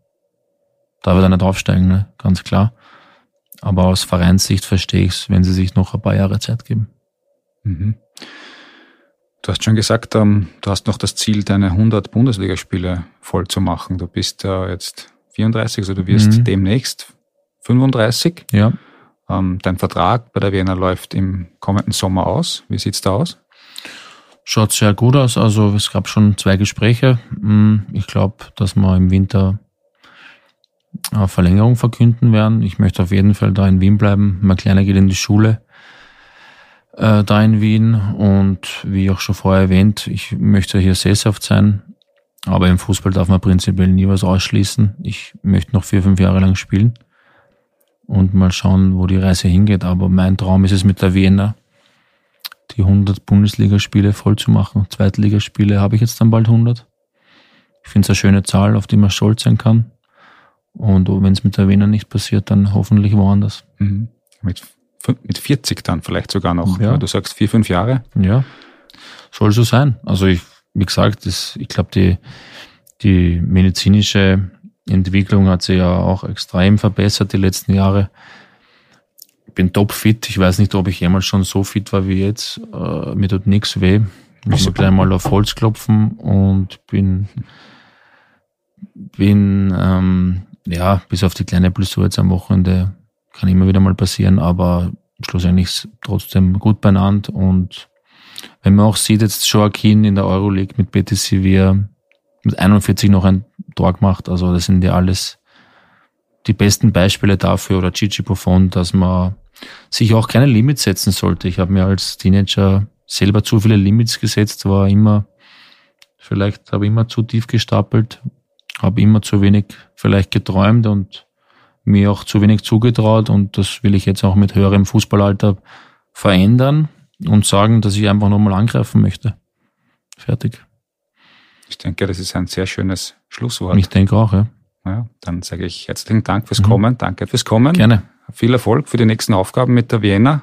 darf er da nicht aufsteigen, ne? ganz klar. Aber aus Vereinssicht verstehe ich es, wenn sie sich noch ein paar Jahre Zeit geben. Mhm. Du hast schon gesagt, ähm, du hast noch das Ziel, deine 100 Bundesligaspiele voll zu machen. Du bist ja jetzt 34, also du wirst mhm. demnächst 35. Ja. Ähm, dein Vertrag bei der Wiener läuft im kommenden Sommer aus. Wie sieht's da aus? Schaut sehr gut aus. Also es gab schon zwei Gespräche. Hm, ich glaube, dass wir im Winter eine Verlängerung verkünden werden. Ich möchte auf jeden Fall da in Wien bleiben. Mein Kleiner geht in die Schule äh, da in Wien und wie auch schon vorher erwähnt, ich möchte hier sesshaft sein. Aber im Fußball darf man prinzipiell nie was ausschließen. Ich möchte noch vier, fünf Jahre lang spielen und mal schauen, wo die Reise hingeht. Aber mein Traum ist es mit der Wiener die 100 Bundesligaspiele voll zu machen. Zweitligaspiele habe ich jetzt dann bald 100. Ich finde es eine schöne Zahl, auf die man stolz sein kann. Und wenn es mit der Wiener nicht passiert, dann hoffentlich woanders. Mhm. Mit, mit 40 dann vielleicht sogar noch. Ja. Du sagst vier, fünf Jahre. Ja, soll so sein. Also ich, wie gesagt, das, ich glaube, die, die medizinische Entwicklung hat sich ja auch extrem verbessert die letzten Jahre bin topfit. Ich weiß nicht, ob ich jemals schon so fit war wie jetzt. Äh, mir tut nichts weh. Ich muss gleich mal auf Holz klopfen und bin, bin ähm, ja, bis auf die kleine Blessur jetzt am Wochenende kann immer wieder mal passieren, aber schlussendlich trotzdem gut beieinander. Und wenn man auch sieht, jetzt Joaquin in der Euroleague mit Betis Sevilla mit 41 noch ein Tor gemacht, also das sind ja alles die besten Beispiele dafür oder Gigi Buffon, dass man sich auch keine Limits setzen sollte. Ich habe mir als Teenager selber zu viele Limits gesetzt, war immer, vielleicht habe immer zu tief gestapelt, habe immer zu wenig vielleicht geträumt und mir auch zu wenig zugetraut und das will ich jetzt auch mit höherem Fußballalter verändern. und sagen, dass ich einfach nochmal angreifen möchte. Fertig. Ich denke, das ist ein sehr schönes Schlusswort. Ich denke auch, ja. Ja dann sage ich herzlichen Dank fürs mhm. Kommen. Danke fürs Kommen. Gerne. Viel Erfolg für die nächsten Aufgaben mit der Vienna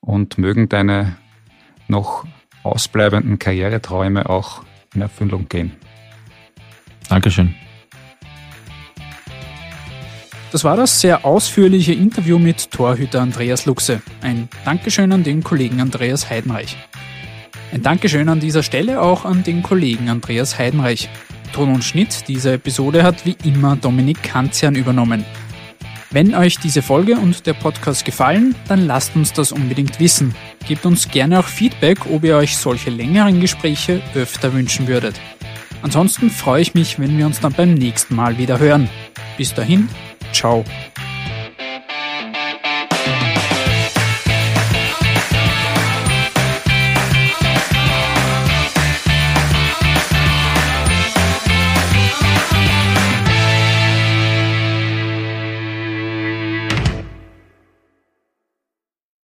und mögen deine noch ausbleibenden Karriereträume auch in Erfüllung gehen. Dankeschön. Das war das sehr ausführliche Interview mit Torhüter Andreas Luxe. Ein Dankeschön an den Kollegen Andreas Heidenreich. Ein Dankeschön an dieser Stelle auch an den Kollegen Andreas Heidenreich. Ton und Schnitt dieser Episode hat wie immer Dominik Kanzian übernommen. Wenn euch diese Folge und der Podcast gefallen, dann lasst uns das unbedingt wissen. Gebt uns gerne auch Feedback, ob ihr euch solche längeren Gespräche öfter wünschen würdet. Ansonsten freue ich mich, wenn wir uns dann beim nächsten Mal wieder hören. Bis dahin, ciao.